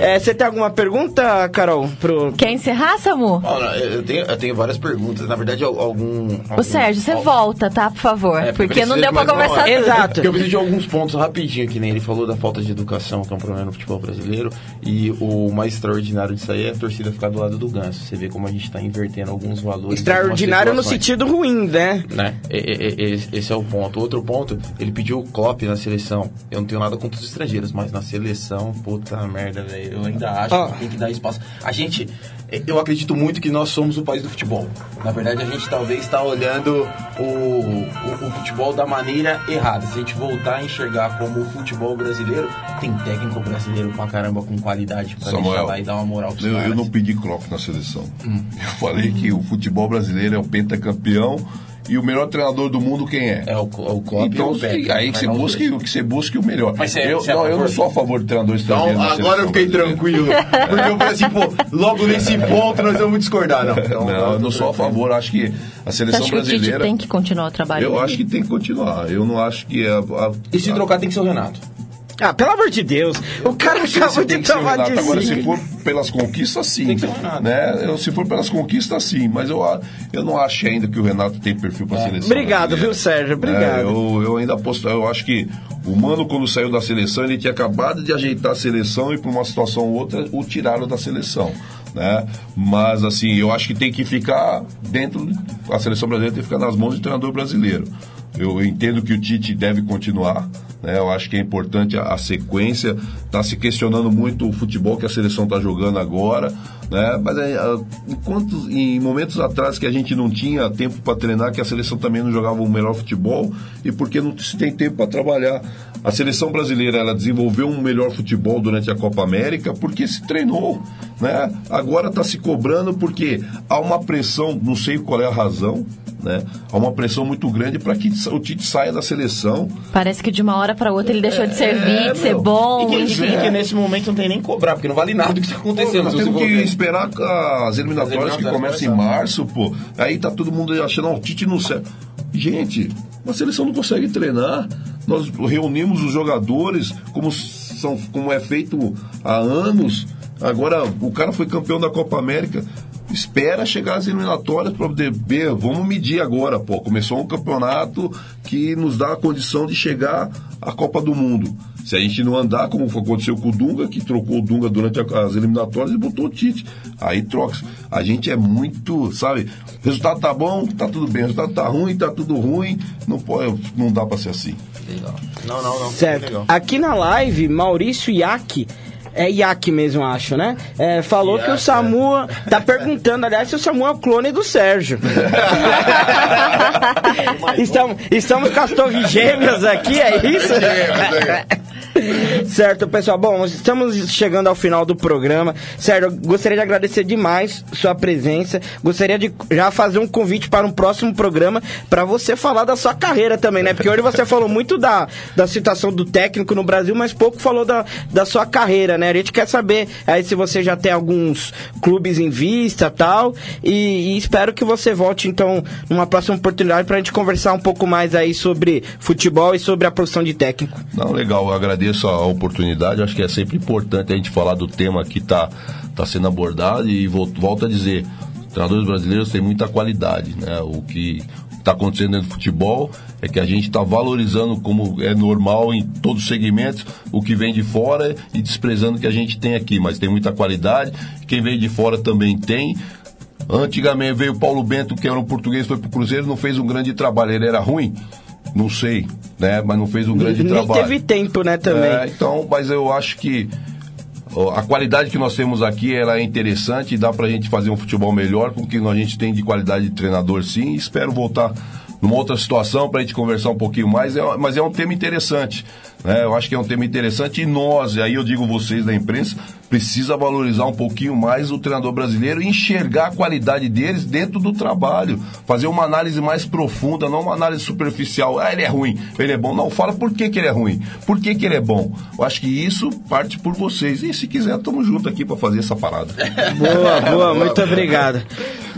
[SPEAKER 5] É, você tem alguma pergunta, Carol? Pro...
[SPEAKER 7] Quer encerrar, Samu?
[SPEAKER 6] Olha, eu tenho, eu tenho várias perguntas. Na verdade, algum.
[SPEAKER 7] Ô, Sérgio, você volta, tá? Por favor.
[SPEAKER 6] É,
[SPEAKER 7] porque não deu
[SPEAKER 6] de
[SPEAKER 7] pra conversar tudo.
[SPEAKER 5] Exato.
[SPEAKER 6] Porque eu preciso de alguns pontos rapidinho, que nem ele falou da falta de educação, que é um problema no futebol brasileiro. E o mais extraordinário disso aí é a torcida ficar do lado do ganso. Você vê como a gente tá invertendo alguns valores.
[SPEAKER 5] Extraordinário no sentido ruim, né?
[SPEAKER 6] né? E- e- e- Esse é o ponto. Outro ponto, ele pediu o Klopp na seleção. Eu não tenho nada contra os estrangeiros, mas na seleção, puta merda, velho. Eu ainda acho
[SPEAKER 5] Ó.
[SPEAKER 6] que tem que dar espaço. A gente, eu acredito muito que nós somos o país do futebol. Na verdade, a gente talvez está olhando o, o, o futebol da maneira errada. Se a gente voltar a enxergar como o futebol brasileiro, tem técnico brasileiro pra caramba com qualidade pra deixar
[SPEAKER 8] Samuel,
[SPEAKER 6] lá e dar uma moral pros
[SPEAKER 8] eu, eu não pedi Klopp na seleção.
[SPEAKER 5] Hum.
[SPEAKER 8] Eu falei que o futebol brasileiro é o pentacampeão e o melhor treinador do mundo quem é?
[SPEAKER 6] É o, o Klopp
[SPEAKER 8] Então,
[SPEAKER 6] e o Beck,
[SPEAKER 8] aí que você busque, que você busque o melhor.
[SPEAKER 6] Mas você-
[SPEAKER 8] eu,
[SPEAKER 6] você é
[SPEAKER 8] não, eu
[SPEAKER 6] favor?
[SPEAKER 8] não sou a favor de treinador estrangeiro.
[SPEAKER 6] Então, agora eu fiquei
[SPEAKER 8] brasileira.
[SPEAKER 6] tranquilo. Porque eu falei assim, pô, logo nesse (laughs) ponto nós vamos discordar. Não, então,
[SPEAKER 8] Não, eu não sou a favor. Acho que a
[SPEAKER 7] Você
[SPEAKER 8] seleção
[SPEAKER 7] acha que o Tite
[SPEAKER 8] brasileira.
[SPEAKER 7] tem que continuar o trabalho
[SPEAKER 8] Eu acho que tem que continuar. Eu não acho que a, a-
[SPEAKER 6] E se trocar tem que ser o Renato.
[SPEAKER 5] Ah, pelo amor de Deus. O cara acabou de tomar de
[SPEAKER 8] Agora, se for pelas conquistas, sim. Né? Eu, se for pelas conquistas, sim. Mas eu, eu não acho ainda que o Renato tem perfil para seleção.
[SPEAKER 5] Obrigado,
[SPEAKER 8] brasileira.
[SPEAKER 5] viu, Sérgio? Obrigado.
[SPEAKER 8] É, eu, eu ainda aposto. Eu acho que o Mano, quando saiu da seleção, ele tinha acabado de ajeitar a seleção e, por uma situação ou outra, o tiraram da seleção. Né? Mas, assim, eu acho que tem que ficar dentro. A seleção brasileira tem que ficar nas mãos do treinador brasileiro. Eu entendo que o Tite deve continuar. Né? Eu acho que é importante a, a sequência. Está se questionando muito o futebol que a seleção está jogando agora. Né? Mas é, enquanto em momentos atrás que a gente não tinha tempo para treinar, que a seleção também não jogava o melhor futebol, e porque não se tem tempo para trabalhar. A seleção brasileira ela desenvolveu um melhor futebol durante a Copa América porque se treinou. Né? Agora está se cobrando porque há uma pressão, não sei qual é a razão, né? há uma pressão muito grande para que o Tite saia da seleção.
[SPEAKER 7] Parece que de uma hora pra outra ele deixou de servir,
[SPEAKER 8] É,
[SPEAKER 7] de ser
[SPEAKER 8] meu.
[SPEAKER 7] bom.
[SPEAKER 6] E disse que nesse momento não tem nem que cobrar, porque não vale nada o que está acontecendo.
[SPEAKER 8] Nós
[SPEAKER 6] se você
[SPEAKER 8] temos que
[SPEAKER 6] ver.
[SPEAKER 8] esperar as eliminatórias
[SPEAKER 6] As
[SPEAKER 8] que
[SPEAKER 6] eliminatórias
[SPEAKER 8] começam em março, pô. Aí tá todo mundo achando, o Tite não serve. Gente, a seleção não consegue treinar. Nós reunimos os jogadores como, são, como é feito há anos. Agora, o cara foi campeão da Copa América. Espera chegar às eliminatórias para poder ver. Vamos medir agora, pô. Começou um campeonato que nos dá a condição de chegar à Copa do Mundo. Se a gente não andar, como aconteceu com o Dunga, que trocou o Dunga durante a- as eliminatórias e botou o Tite. Aí troca. A gente é muito, sabe? O resultado tá bom, tá tudo bem. O resultado tá ruim, tá tudo ruim. Não, pode, não dá para ser assim.
[SPEAKER 6] Legal. Não, não, não.
[SPEAKER 5] Certo.
[SPEAKER 6] Legal.
[SPEAKER 5] Aqui na live, Maurício Iac. É Iac mesmo, acho, né? É, falou que o
[SPEAKER 6] Iac,
[SPEAKER 5] Samu. Tá perguntando, aliás, se o Samu é o clone do Sérgio. (laughs) estamos, estamos com as torres gêmeas aqui, é isso? (laughs) Certo, pessoal. Bom, estamos chegando ao final do programa. Sério, eu gostaria de agradecer demais sua presença. Gostaria de já fazer um convite para um próximo programa para você falar da sua carreira também, né? Porque hoje você falou muito da, da situação do técnico no Brasil, mas pouco falou da, da sua carreira, né? A gente quer saber aí se você já tem alguns clubes em vista tal. E, e espero que você volte, então, numa próxima oportunidade para a gente conversar um pouco mais aí sobre futebol e sobre a profissão de técnico.
[SPEAKER 8] Não, legal, eu agradeço a oportunidade. Acho que é sempre importante a gente falar do tema que está tá sendo abordado e volto, a dizer, treinadores brasileiros têm muita qualidade, né? O que está acontecendo dentro do futebol é que a gente está valorizando como é normal em todos os segmentos o que vem de fora e desprezando o que a gente tem aqui, mas tem muita qualidade. Quem vem de fora também tem. Antigamente veio o Paulo Bento, que era um português, foi pro Cruzeiro, não fez um grande trabalho. Ele era ruim? Não sei, né? Mas não fez um grande
[SPEAKER 5] Nem
[SPEAKER 8] trabalho.
[SPEAKER 5] teve tempo, né, também.
[SPEAKER 8] É, então, mas eu acho que a qualidade que nós temos aqui ela é interessante e dá pra gente fazer um futebol melhor com o que a gente tem de qualidade de treinador sim. Espero voltar numa outra situação pra gente conversar um pouquinho mais, é- mas é um tema interessante. Né? Eu acho que é um tema interessante e nós, e aí eu digo vocês da imprensa, precisa valorizar um pouquinho mais o treinador brasileiro e enxergar a qualidade deles dentro do trabalho. Fazer uma análise mais profunda, não uma análise superficial. Ah, ele é ruim, ele é bom. Não, fala por que, que ele é ruim, por que, que ele é bom. Eu acho que isso parte por vocês. E se quiser, estamos juntos aqui para fazer essa parada. (laughs)
[SPEAKER 5] Boa, boa, muito obrigado.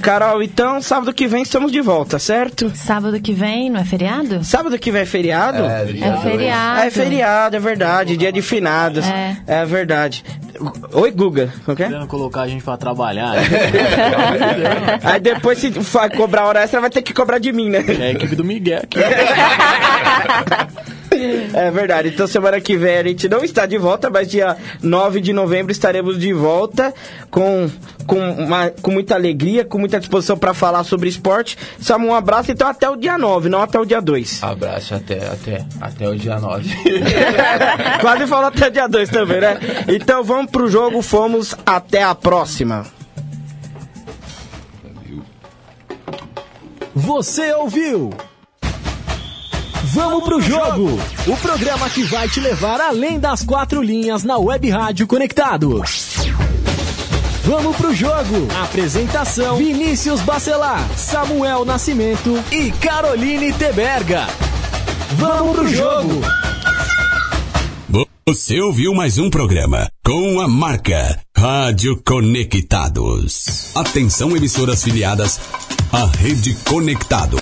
[SPEAKER 5] Carol, então, sábado que vem estamos de volta, certo?
[SPEAKER 7] Sábado que vem, não é feriado?
[SPEAKER 5] Sábado que vem é feriado?
[SPEAKER 6] É,
[SPEAKER 7] É feriado.
[SPEAKER 5] Ah, é feriado, é verdade, dia de finados.
[SPEAKER 7] É.
[SPEAKER 5] É verdade. Oi, Guga, como que é?
[SPEAKER 2] Querendo colocar a gente pra trabalhar. (laughs)
[SPEAKER 5] Aí depois, se vai cobrar hora extra, vai ter que cobrar de mim, né?
[SPEAKER 2] É a equipe do Miguel aqui. (laughs)
[SPEAKER 5] É verdade. Então semana que vem a gente não está de volta, mas dia 9 de novembro estaremos de volta com, com, uma- com muita alegria, com muita disposição para falar sobre esporte. Samu, um abraço então até o dia 9, não até o dia 2.
[SPEAKER 6] Abraço até, até, até o dia 9. (laughs)
[SPEAKER 5] Quase falou até o dia 2 também, né? Então vamos pro jogo, fomos até a próxima.
[SPEAKER 2] Você ouviu? Vamos pro jogo! O programa que vai te levar além das quatro linhas na Web Rádio Conectados. Vamos pro jogo. Apresentação: Vinícius Bacelar, Samuel Nascimento e Caroline Teberga. Vamos pro jogo.
[SPEAKER 4] Você ouviu mais um programa com a marca Rádio Conectados. Atenção emissoras filiadas à Rede Conectado.